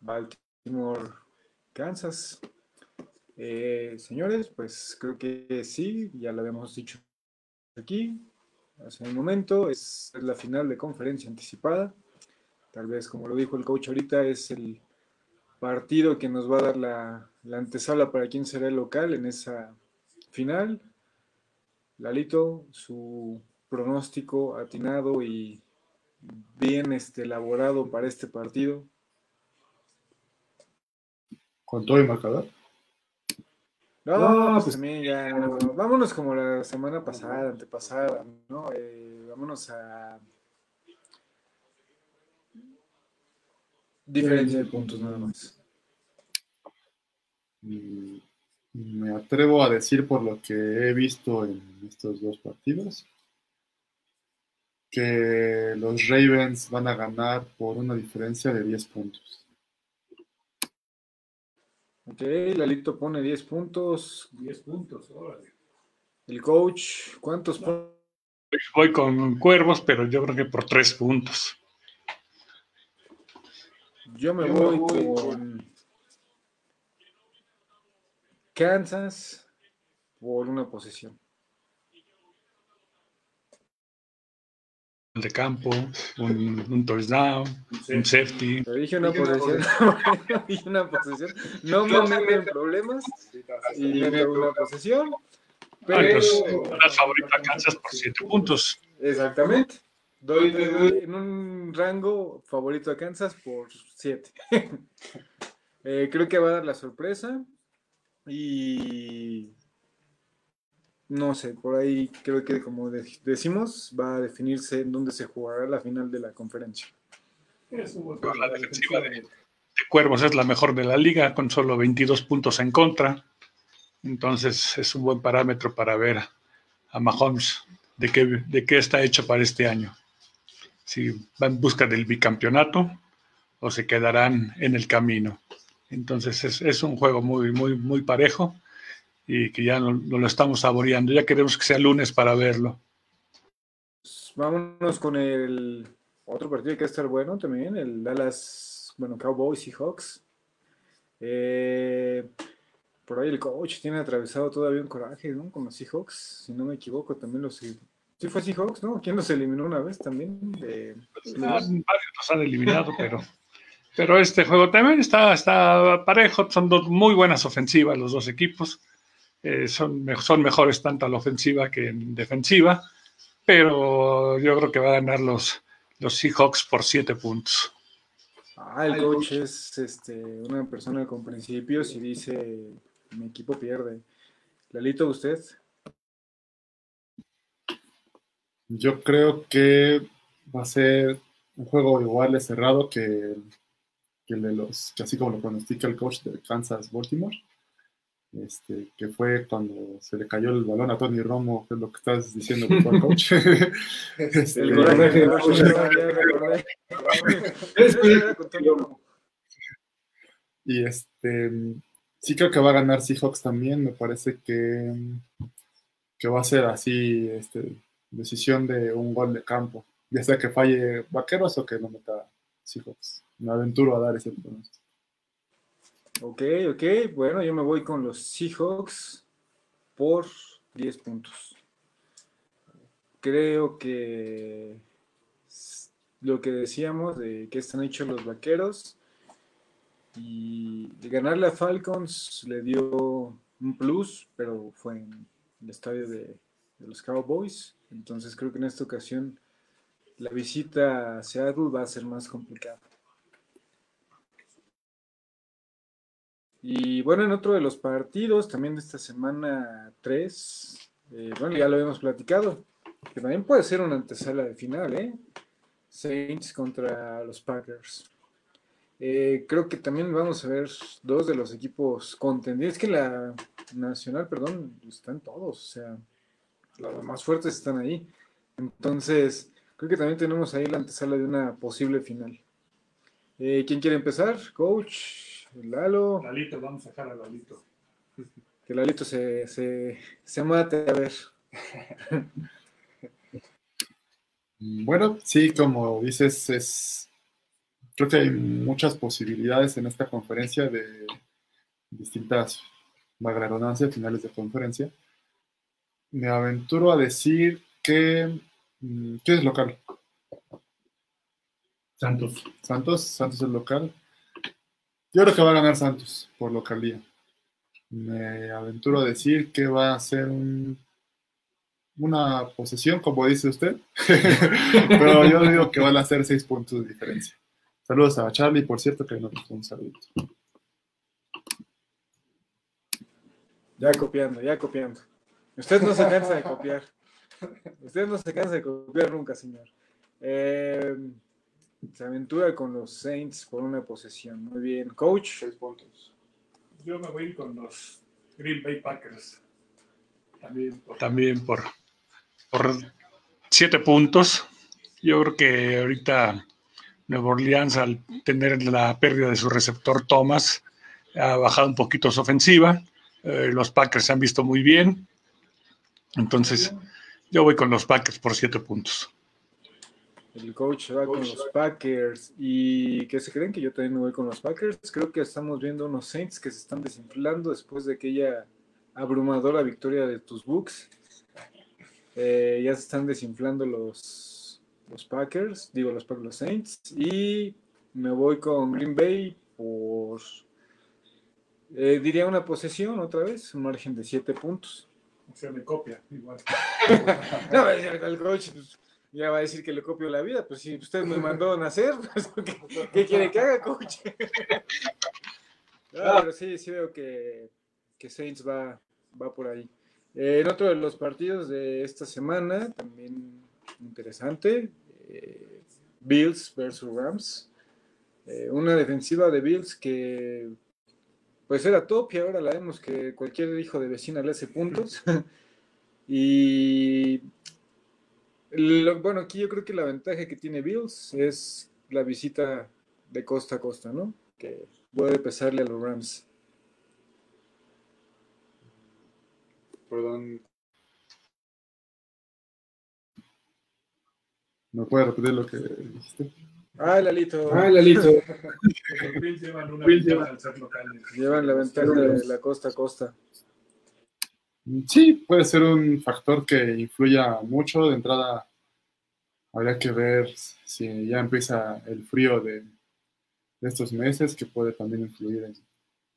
Baltimore, Kansas. Eh, señores, pues creo que sí, ya lo habíamos dicho aquí hace un momento, es la final de conferencia anticipada. Tal vez, como lo dijo el coach ahorita, es el partido que nos va a dar la, antesala para quién será el local en esa final. Lalito, su pronóstico atinado y bien este, elaborado para este partido. ¿Con todo el marcador? No, pues, pues ya, vámonos como la semana pasada, antepasada, ¿no? Eh, vámonos a Diferencia de puntos nada más. Me atrevo a decir por lo que he visto en estos dos partidos que los Ravens van a ganar por una diferencia de 10 puntos. Ok, Lalito pone 10 puntos. 10 puntos, órale. El coach, ¿cuántos puntos? Voy con cuervos, pero yo creo que por 3 puntos. Yo me, voy, con Kansas por una posesión. De campo, un, un touchdown, un safety. Dije una posesión, dije una posesión. *laughs* No me meto en problemas y una posesión. Ah, pero... Ah, favorito a Kansas por 7 puntos. Exactamente. Doy, en un rango favorito a Kansas por 7. *laughs* Eh, creo que va a dar la sorpresa. Y no sé, por ahí creo que como decimos, va a definirse en dónde se jugará la final de la conferencia. La defensiva de, de, Cuervos es la mejor de la liga, con solo 22 puntos en contra. Entonces es un buen parámetro para ver a Mahomes de qué, de qué está hecho para este año si van en busca del bicampeonato o se quedarán en el camino. Entonces es, un juego muy, muy, muy parejo y que ya no, lo estamos saboreando. Ya queremos que sea lunes para verlo. Vámonos con el otro partido que va a estar bueno también, el Dallas, bueno, Cowboys y Hawks. Eh, por ahí el coach tiene atravesado todavía un coraje, ¿no? Con los Seahawks, si no me equivoco, también los Sí fue Seahawks, ¿no? ¿Quién los eliminó una vez también? De... Ah, varios los han eliminado, pero, pero este juego también está, está parejo. Son dos muy buenas ofensivas los dos equipos. Eh, son, son mejores tanto a la ofensiva que en defensiva, pero yo creo que va a ganar los, los Seahawks por siete puntos. Ah, el coach es este, una persona con principios y dice, mi equipo pierde. Lalito, ¿usted? Yo creo que va a ser un juego igual de cerrado que, que el de los, que así como lo pronostica el coach de Kansas Baltimore, este, que fue cuando se le cayó el balón a Tony Romo, que es lo que estás diciendo *laughs* el coach. este, y este sí creo que va a ganar Seahawks también. Me parece que, que va a ser así, este, decisión de un gol de campo. Ya sea que falle Vaqueros o que no meta Seahawks. Me aventuro a dar ese pronóstico. Ok, ok. Bueno, yo me voy con los Seahawks por 10 puntos. Creo que lo que decíamos de que están hechos los vaqueros y ganarle a Falcons le dio un plus, pero fue en el estadio de, de los Cowboys. Entonces creo que en esta ocasión la visita a Seattle va a ser más complicada. Y bueno, en otro de los partidos, también de esta semana 3, eh, bueno, ya lo habíamos platicado, que también puede ser una antesala de final, ¿eh? Saints contra los Packers. Eh, creo que también vamos a ver dos de los equipos contendientes. Es que la nacional, perdón, están todos, o sea, los más fuertes están ahí. Entonces, creo que también tenemos ahí la antesala de una posible final. Eh, ¿Quién quiere empezar? Coach, Lalo. Lalito, vamos a dejar a Lalito. Que Lalito se, se, se mate, a ver. Bueno, sí, como dices, es creo que hay muchas posibilidades en esta conferencia de distintas, valga finales de conferencia. Me aventuro a decir que mm, ¿quién es local? Santos. Santos, Santos es local. Yo creo que va a ganar Santos por localía. Me aventuro a decir que va a ser un una posesión, como dice usted, *laughs* pero yo digo que van a ser seis puntos de diferencia. Saludos a Charlie, por cierto, que nos un saludo. Ya copiando, ya copiando. Usted no se cansa de copiar. Usted no se cansa de copiar nunca, señor. Eh, se aventura con los Saints por una posesión. Muy bien. Coach. Seis puntos. Yo me voy con los Green Bay Packers. También también por por siete puntos. Yo creo que ahorita Nueva Orleans, al tener la pérdida de su receptor Thomas, ha bajado un poquito su ofensiva. Eh, los Packers se han visto muy bien. Entonces, yo voy con los Packers por siete puntos. El coach va con los Packers. ¿Y qué se creen que yo también voy con los Packers? Creo que estamos viendo unos Saints que se están desinflando después de aquella abrumadora victoria de tus Bucks. Eh, ya se están desinflando los, los Packers, digo los, los Saints, y me voy con Green Bay por, eh, diría una posesión otra vez, un margen de 7 puntos. O sea, me copia, igual. *laughs* no, el coach pues, ya va a decir que le copio la vida, pues si usted me *laughs* mandó a nacer, pues, ¿qué, *laughs* quiere que haga, coach? *laughs* no, pero sí, sí veo que, que Saints va, va por ahí. Eh, en otro de los partidos de esta semana, también interesante, eh, Bills versus Rams. Eh, una defensiva de Bills que pues era top y ahora la vemos que cualquier hijo de vecina le hace puntos. y bueno, aquí yo creo que la ventaja que tiene Bills es la visita de costa a costa, ¿no? Que puede pesarle a los Rams. Perdón. ¿No puede repetir lo que dijiste? Ah, Lalito. Ah, Lalito. llevan una ventaja al ser locales. Llevan la ventaja de la costa a costa. Sí, puede ser un factor que influya mucho. De entrada, habría que ver si ya empieza el frío de, de estos meses, que puede también influir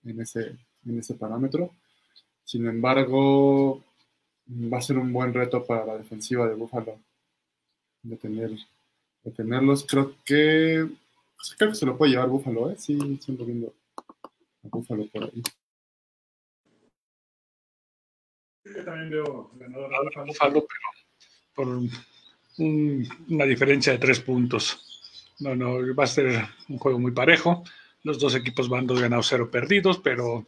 en, ese, en ese parámetro. Sin embargo, va a ser un buen reto para la defensiva de Buffalo detener, detenerlos. Creo que creo que se lo puede llevar Buffalo, ¿eh? Sí, siempre viendo a Buffalo por ahí. Yo también veo ganador a Buffalo, pero por una diferencia de tres puntos. No, no, va a ser un juego muy parejo. Los dos equipos van dos ganados, cero perdidos, pero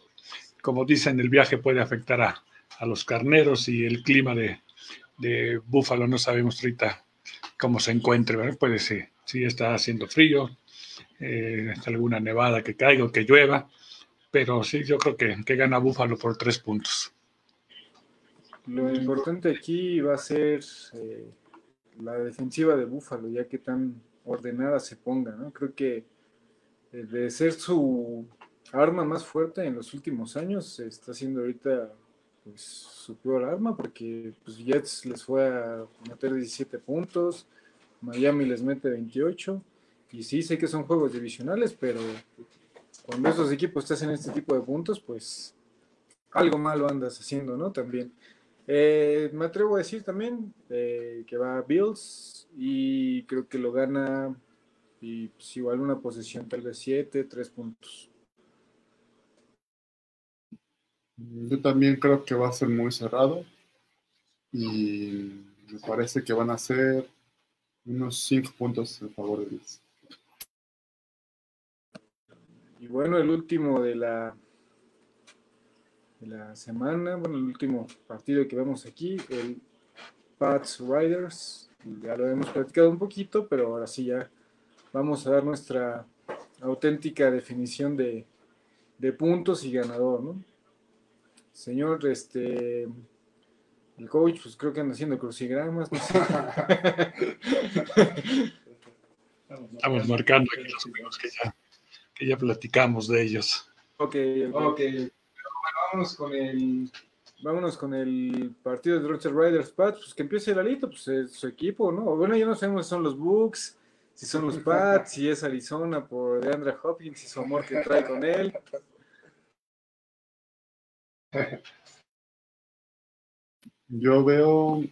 como dicen, el viaje puede afectar a, los carneros y el clima de, Búfalo no sabemos ahorita cómo se encuentre, ¿verdad? Puede ser, si está haciendo frío, eh, alguna nevada que caiga o que llueva, pero sí, yo creo que, que gana Búfalo por tres puntos. Lo importante aquí va a ser eh, la defensiva de Búfalo, ya que tan ordenada se ponga, ¿no? Creo que eh, de ser su arma más fuerte en los últimos años, está haciendo ahorita pues, su peor arma, porque pues, Jets les fue a meter 17 puntos, Miami les mete 28, y sí, sé que son juegos divisionales, pero cuando esos equipos te hacen este tipo de puntos, pues algo malo andas haciendo, ¿no? También. Eh, me atrevo a decir también eh, que va Bills y creo que lo gana y pues, igual una posesión tal vez 7, 3 puntos. Yo también creo que va a ser muy cerrado y me parece que van a ser unos 5 puntos en favor de Bills. Y bueno, el último de la la semana, bueno, el último partido que vemos aquí, el Pats Riders, ya lo hemos platicado un poquito, pero ahora sí ya vamos a dar nuestra auténtica definición de, puntos y ganador, ¿no? Señor, este, el coach, pues creo que anda haciendo crucigramas, no sé. *laughs* Estamos marcando aquí los amigos que ya, que ya platicamos de ellos. Ok, ok vámonos con el vámonos con el partido de Roger Riders Pats, pues que empiece el alito, pues es su equipo, ¿no? Bueno, ya no sabemos si son los Bucks, si son los Pats, si es Arizona por DeAndre Hopkins y su amor que trae con él. Yo veo,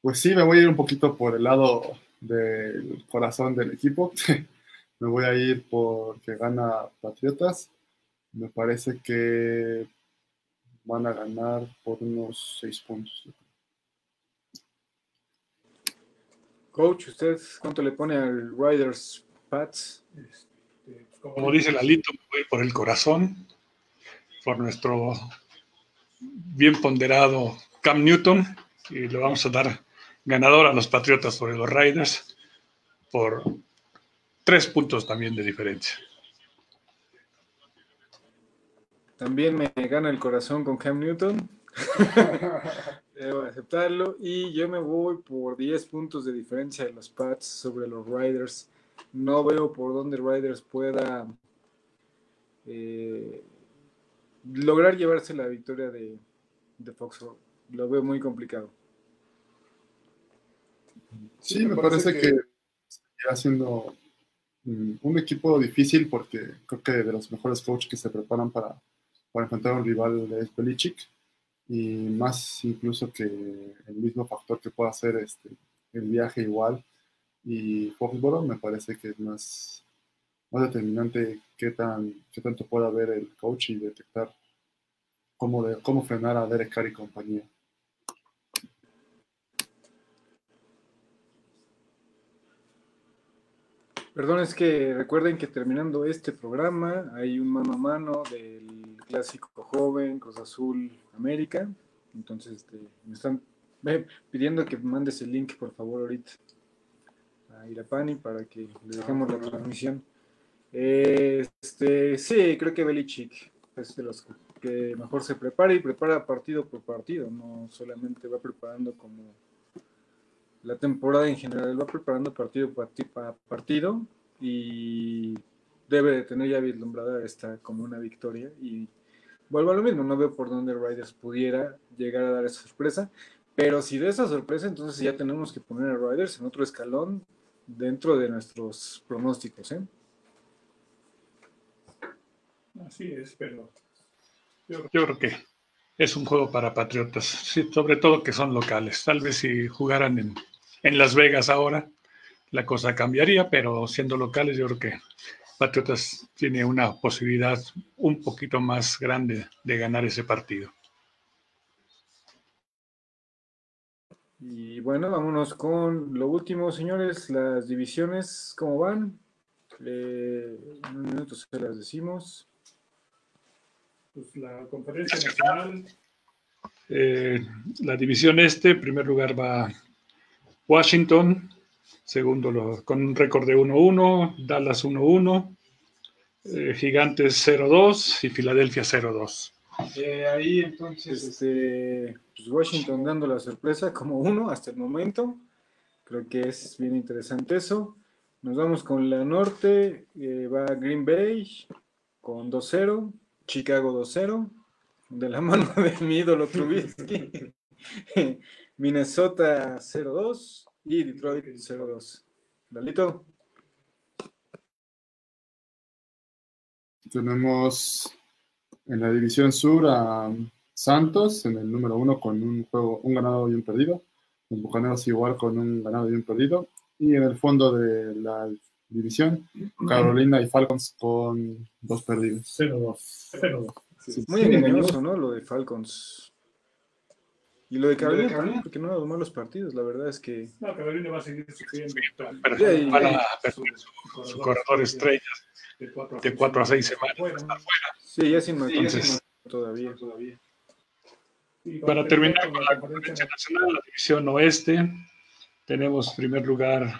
pues sí, me voy a ir un poquito por el lado del corazón del equipo. *laughs* me voy a ir porque gana Patriotas me parece que van a ganar por unos seis puntos. Coach, ¿usted cuánto le pone al Riders Pats? Este, como dice Lalito, voy por el corazón, por nuestro bien ponderado Cam Newton, y le vamos a dar ganador a los Patriotas sobre los Riders por tres puntos también de diferencia. También me gana el corazón con Cam Newton. *laughs* Debo aceptarlo. Y yo me voy por 10 puntos de diferencia de los Pats sobre los Riders. No veo por dónde Riders pueda eh, lograr llevarse la victoria de, de Foxborough. Lo veo muy complicado. Sí, me, parece, que, seguirá siendo un equipo difícil porque creo que de los mejores coaches que se preparan para para enfrentar a un rival de Belichick y más incluso que el mismo factor que pueda ser este, el viaje igual y Foxborough me parece que es más, más determinante qué, tan, qué tanto pueda ver el coach y detectar cómo, cómo frenar a Derek Carr y compañía. Perdón, es que recuerden que terminando este programa hay un mano a mano del clásico joven Cruz Azul América. Entonces, este, me están pidiendo que mandes el link, por favor, ahorita a Irapani para que le dejemos la transmisión. Este, sí, creo que Belichick es de los que mejor se prepara y prepara partido por partido, no solamente va preparando como la temporada en general, va preparando partido por partido y debe de tener ya vislumbrada esta como una victoria y vuelvo a lo mismo, no veo por dónde Riders pudiera llegar a dar esa sorpresa, pero si de esa sorpresa, entonces ya tenemos que poner a Riders en otro escalón dentro de nuestros pronósticos. ¿eh? Así es, pero yo, creo que es un juego para Patriotas, sobre todo que son locales. Tal vez si jugaran en, en Las Vegas ahora, la cosa cambiaría, pero siendo locales yo creo que Patriotas tiene una posibilidad un poquito más grande de ganar ese partido. Y bueno, vámonos con lo último, señores, las divisiones, ¿cómo van? Eh, en un minuto se las decimos. Pues la conferencia nacional, eh, la división este, en primer lugar va Washington, segundo con un récord de 1-1, Dallas 1-1, eh, Gigantes 0-2 y Filadelfia 0-2. Eh, ahí entonces, este, pues Washington dando la sorpresa como uno hasta el momento. Creo que es bien interesante eso. Nos vamos con la norte, eh, va Green Bay con 2-0, Chicago 2-0, de la *laughs* mano de mi ídolo Trubisky, *laughs* Minnesota 0-2 y Detroit 0-2. Dalito. Tenemos en la división sur a Santos en el número uno con un juego, un ganado y un perdido. Los Bucaneros igual con un ganado y un perdido. Y en el fondo de la división, Carolina y Falcons con dos perdidos. 0-2. Muy engañoso, ¿no? Lo de Falcons. Y lo de Carolina, también, porque no ha dado malos partidos. La verdad es que. No, Carolina va a seguir sufriendo. Pero y- van a perder su, su corredor estrella de 4 a 6 semanas. va a estar fuera. Sí, ya sin Entonces- todavía. Para terminar con la conferencia nacional, la división oeste, tenemos en primer lugar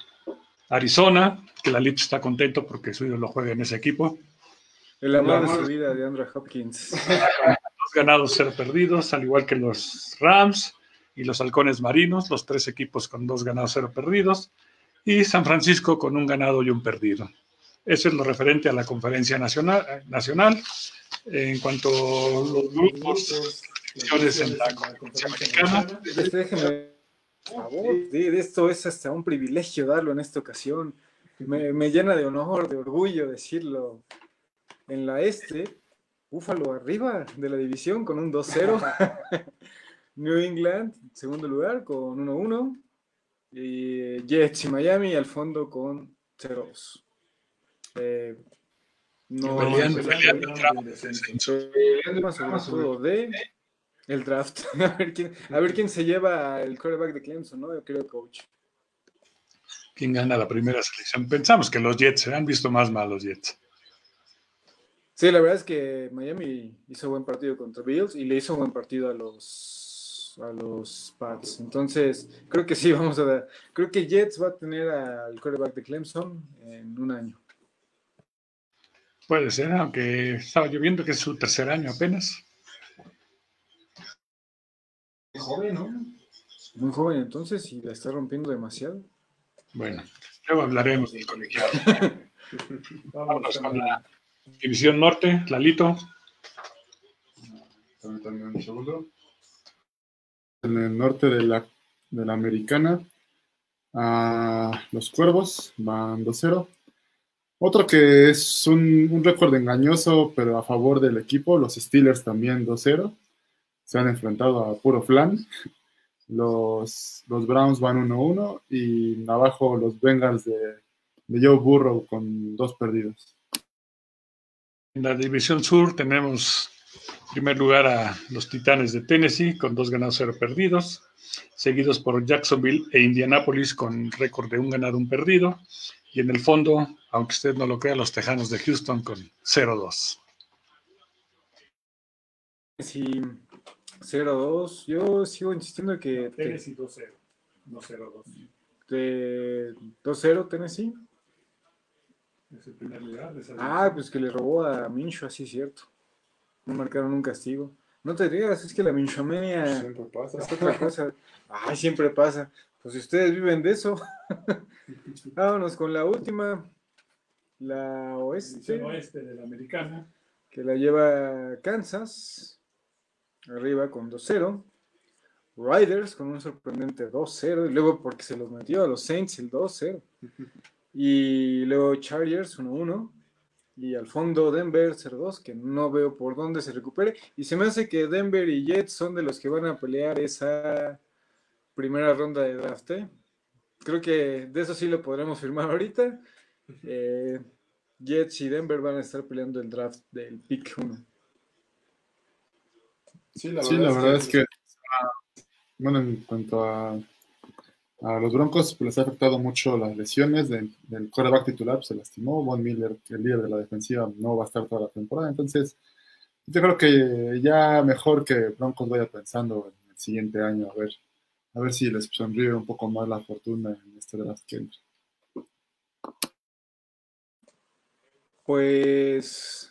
Arizona, que la Lich está contento porque su ídolo juega en ese equipo. El amor de su vida de Andrew Hopkins. *laughs* Dos ganados, cero perdidos, al igual que los Rams y los Halcones Marinos, los tres equipos con dos ganados, cero perdidos, y San Francisco con un ganado y un perdido. Eso es lo referente a la conferencia nacional. nacional. En cuanto a los grupos, divisiones en la conferencia Déjeme, por favor. Esto es hasta un privilegio darlo en esta ocasión. Me, me llena de honor, de orgullo decirlo. En la este, Búfalo arriba de la división con un 2-0. *laughs* *laughs* New England, segundo lugar, con 1-1. Y Jets y Miami al fondo con 0-2. Eh, no, Peleando, peleando, de el draft. *laughs* A ver quién, a ver quién se lleva el quarterback de Clemson, ¿no? Yo creo coach. ¿quién gana la primera selección? Pensamos que los Jets, se han visto más mal los Jets. Sí, la verdad es que Miami hizo buen partido contra Bills y le hizo buen partido a los a los Pats. Entonces, creo que sí *laughs* vamos a dar. Creo que Jets va a tener al quarterback de Clemson en un año. Puede ser, aunque estaba lloviendo que es su tercer año apenas. Joven, ¿no? Muy joven entonces y la está rompiendo demasiado. Bueno, luego hablaremos del colegiado. *laughs* Vámonos con la división norte, Lalito. Permítanme un segundo. En el norte de la, de la americana, a los cuervos van 2-0. Otro que es un, un récord engañoso, pero a favor del equipo, los Steelers también 2-0. Se han enfrentado a puro flan. Los, los Browns van 1-1 y abajo los Bengals de, de Joe Burrow con dos perdidos. En la división sur tenemos en primer lugar a los Titanes de Tennessee con dos ganados, cero perdidos, seguidos por Jacksonville e Indianapolis con récord de un ganado, un perdido. Y en el fondo, aunque usted no lo crea, los Tejanos de Houston con 0-2. Sí, 0-2. Yo sigo insistiendo que que 2-0, no 0-2. de 2-0 Tennessee. Es el primer lugar de esa Ah, pues que le robó a Minshew, así es cierto. No marcaron un castigo. No te digas, es que la Minshomania Siempre pasa. es otra cosa. Ay, siempre pasa. Pues si ustedes viven de eso. *laughs* Vámonos con la última. La oeste, oeste de la americana. que la lleva Kansas. Arriba con 2-0. Riders con un sorprendente 2-0. Y luego porque se los metió a los Saints el 2-0. *laughs* Y luego Chargers 1-1. Y al fondo Denver 0-2, que no veo por dónde se recupere. Y se me hace que Denver y Jets son de los que van a pelear esa primera ronda de draft. ¿eh? Creo que de eso sí lo podremos firmar ahorita. Eh, Jets y Denver van a estar peleando el draft del pick 1. Sí, la verdad, es, que, ah, bueno, en cuanto a, a los Broncos, les ha afectado mucho las lesiones del, del quarterback titular, se lastimó, Von Miller, el líder de la defensiva, no va a estar toda la temporada, entonces yo creo que ya mejor que Broncos vaya pensando en el siguiente año, a ver, a ver si les sonríe un poco más la fortuna en este draft que entra. Pues,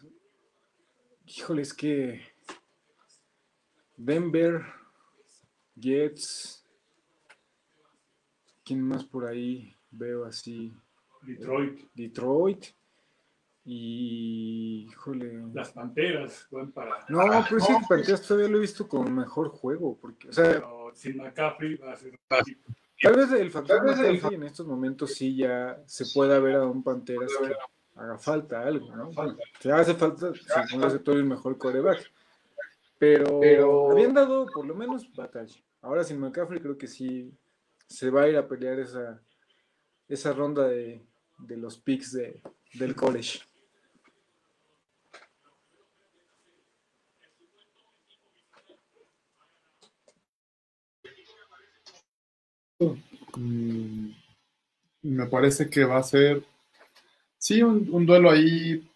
híjole, es que Denver, Jets, ¿quién más por ahí veo así? Detroit. Detroit. Y, híjole. Las Panteras van para. No, pero sí, Panteras todavía lo he visto con mejor juego, porque, o sea, Pero sin McCaffrey va a ser fácil. tal vez el factor McCaffrey en estos momentos sí ya se pueda ver a un Panteras que haga falta algo, ¿no? Se hace falta, según hace todo el mejor coreback. Pero, Pero- habían dado por lo menos batalla. Ahora sin McCaffrey creo que sí se va a ir a pelear esa, esa ronda de, de los picks de, del college. Mm, me parece que va a ser, sí, un, un duelo ahí.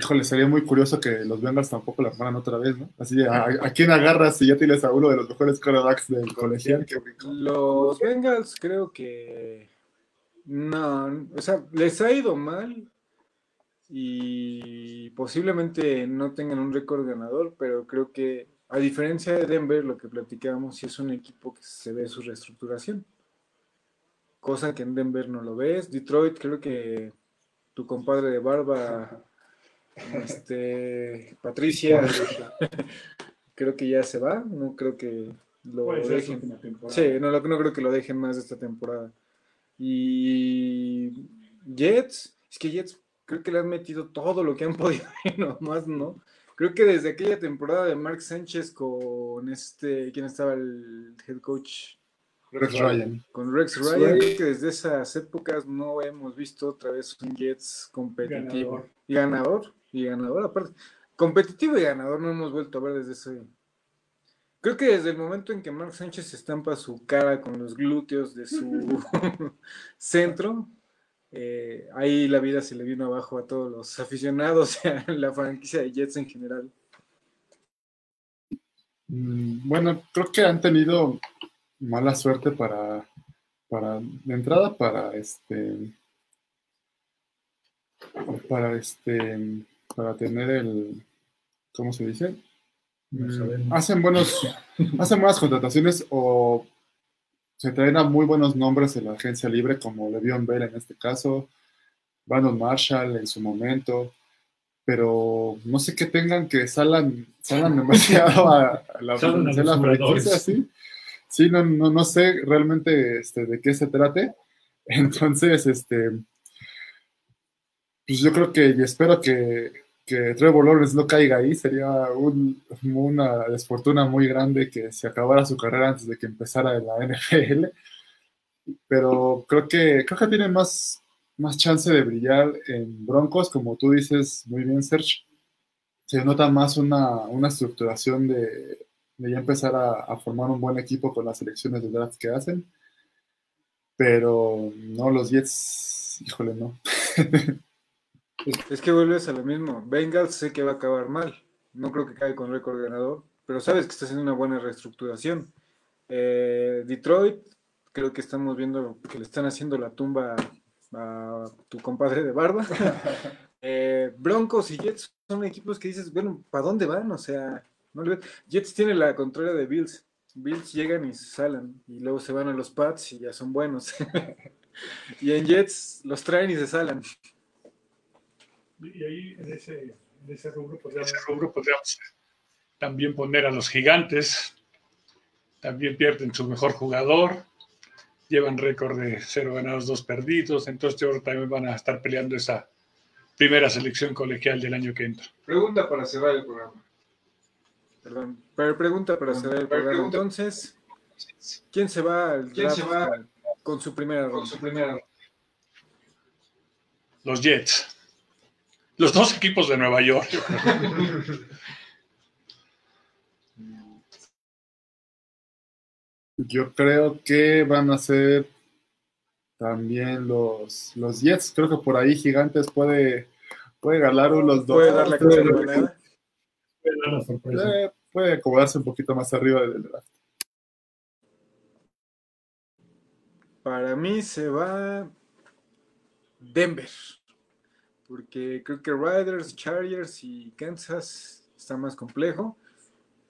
Híjole, sería muy curioso que los Bengals tampoco la fueran otra vez, ¿no? Así, ¿a, a quién agarras si ya tienes a uno de los mejores quarterbacks del colegial? que? Los Bengals creo que no, o sea, les ha ido mal y posiblemente no tengan un récord ganador, pero creo que a diferencia de Denver, lo que platicábamos, sí es un equipo que se ve su reestructuración. Cosa que en Denver no lo ves. Detroit, creo que tu compadre de barba, este, Patricia, *laughs* creo que ya se va. No creo que lo Puede dejen. Sí, no, lo- no creo que lo dejen más esta temporada. Y Jets, es que Jets creo que le han metido todo lo que han *laughs* podido y nomás, ¿no? Creo que desde aquella temporada de Mark Sánchez con este, ¿quién estaba el head coach? Rex Ryan. Con Rex Ryan, creo que desde esas épocas no hemos visto otra vez un Jets competitivo. Ganador. Y ganador, y ganador aparte. Competitivo y ganador no hemos vuelto a ver desde ese... Creo que desde el momento en que Mark Sánchez estampa su cara con los glúteos de su *laughs* *laughs* centro, eh, ahí la vida se le vino abajo a todos los aficionados a la franquicia de Jets en general. Mm, Bueno, creo que han tenido mala suerte para, para de entrada, para este, para este, para tener el, ¿cómo se dice? No Mm. Hacen buenos, *laughs* hacen buenas contrataciones o se traen a muy buenos nombres en la agencia libre, como Le'Veon Bell en este caso, Brandon Marshall en su momento, pero no sé qué tengan que salan, salan demasiado a, a la, a la franquicia, sí. Sí, no, no, no sé realmente este, de qué se trate. *laughs* Entonces, este, pues yo creo que y espero que, que Trevor Lawrence no caiga ahí. Sería un- una desfortuna muy grande que se acabara su carrera antes de que empezara en la NFL. Pero creo que, creo que tiene más, más chance de brillar en Broncos, como tú dices muy bien, Serge. Se nota más una, una estructuración de, de ya empezar a, a formar un buen equipo con las selecciones de draft que hacen. Pero no, los Jets, híjole, no. *laughs* Es que vuelves a lo mismo. Bengals sé que va a acabar mal. No creo que caiga con récord ganador, pero sabes que está haciendo una buena reestructuración. Eh, Detroit, creo que estamos viendo que le están haciendo la tumba a tu compadre de barba. *laughs* Eh, Broncos y Jets son equipos que dices, bueno, ¿para dónde van? O sea, no le ves. Jets tiene la contraria de Bills. Bills llegan y salen, y luego se van a los Pats y ya son buenos. *laughs* y en Jets los traen y se salen. Y ahí en ese, en ese rubro, podríamos, podríamos también poner a los gigantes. También pierden su mejor jugador. Llevan récord de cero ganados, dos perdidos. Entonces, yo creo que también van a estar peleando esa primera selección colegial del año que entra. Pregunta para cerrar el programa. Perdón, pero pregunta para cerrar el programa. pregunta- Entonces, ¿quién se va al ¿Quién se va? con, con su primera Con ronda? su primera. Los Jets. Los dos equipos de Nueva York. *laughs* Yo creo que van a ser también los, los Jets. Creo que por ahí Gigantes puede, puede ganar unos dos. ¿Puede dar la tres, cara de moneda? la sorpresa. eh, puede acomodarse un poquito más arriba del draft. Para mí se va Denver. Porque creo que Riders, Chargers y Kansas está más complejo.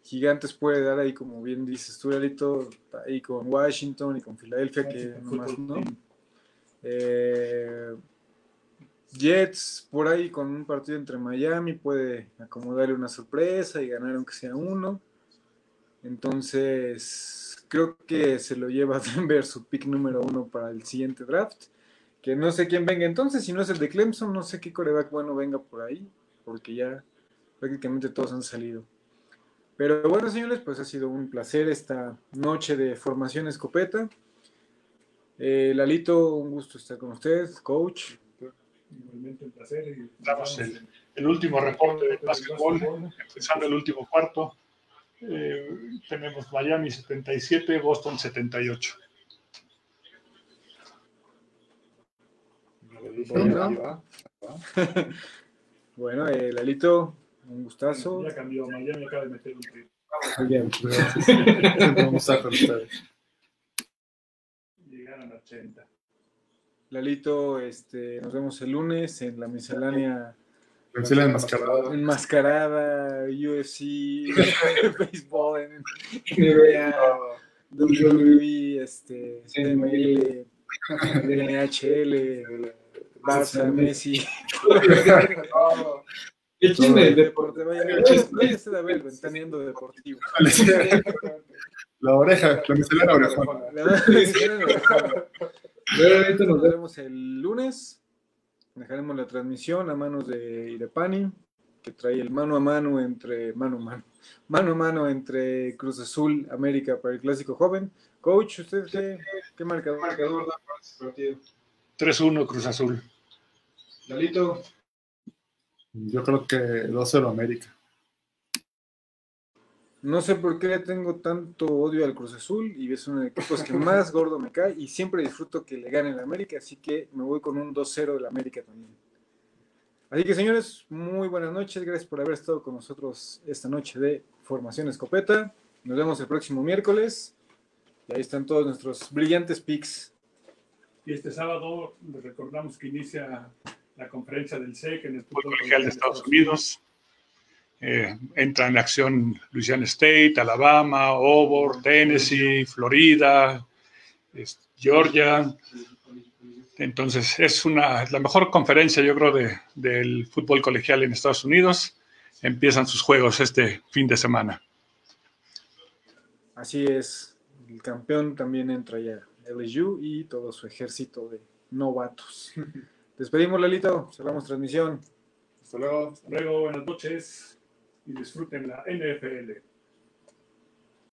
Gigantes puede dar ahí, como bien dices tú, Lalito, ahí con Washington y con Filadelfia, que nomás no. Eh, Jets por ahí con un partido entre Miami puede acomodarle una sorpresa y ganar aunque sea uno. Entonces, creo que se lo lleva *laughs* Denver su pick número uno para el siguiente draft. Que no sé quién venga entonces, si no es el de Clemson, no sé qué coreback bueno venga por ahí, porque ya prácticamente todos han salido. Pero bueno, señores, pues ha sido un placer esta noche de formación escopeta. Eh, Lalito, un gusto estar con usted, coach. Igualmente un placer. Y damos el, el último reporte de básquetbol, empezando el último cuarto. Eh, tenemos Miami 77, Boston 78. Bueno, *laughs* bueno eh, Lalito, un gustazo. Ya cambió, Miami acaba de meter un tiro. Siempre *laughs* vamos a con ustedes. Llegaron a 80. Lalito, este, nos vemos el lunes en la miscelánea la enmascarada. enmascarada, UFC, *laughs* béisbol, en NBA, WWE, este, CML, NHL, Barça, Messi. El chisme del deporte, usted a ver, ventaneando deportivo. *laughs* La oreja, la micelánea orejona. La verdad es que era enojado. Brevemente Nos vemos el lunes. Dejaremos la transmisión a manos de Irepani, que trae el mano a mano entre mano a mano, mano a mano entre Cruz Azul América para el clásico joven. Coach, ¿usted qué, qué marcador? Marcador da para este partido. 3-1 Cruz Azul. Lalito, Yo creo que 2-0 América. No sé por qué tengo tanto odio al Cruz Azul y es uno de los equipos que *laughs* más gordo me cae y siempre disfruto que le gane el América, así que me voy con un 2-0 del América también. Así que señores, muy buenas noches, gracias por haber estado con nosotros esta noche de Formación Escopeta. Nos vemos el próximo miércoles y ahí están todos nuestros brillantes picks. Y este sábado les recordamos que inicia la conferencia del SEC en el fútbol colegial de Estados Unidos. Eh, entra en acción Louisiana State, Alabama, Auburn, Tennessee, Florida, Georgia. Entonces es una, la mejor conferencia, yo creo, de- del fútbol colegial en Estados Unidos. Empiezan sus juegos este fin de semana. Así es, el campeón también entra ya, LSU y todo su ejército de novatos. *laughs* Despedimos, Lalito, cerramos transmisión. hasta luego. Hasta luego, buenas noches y disfruten la NFL.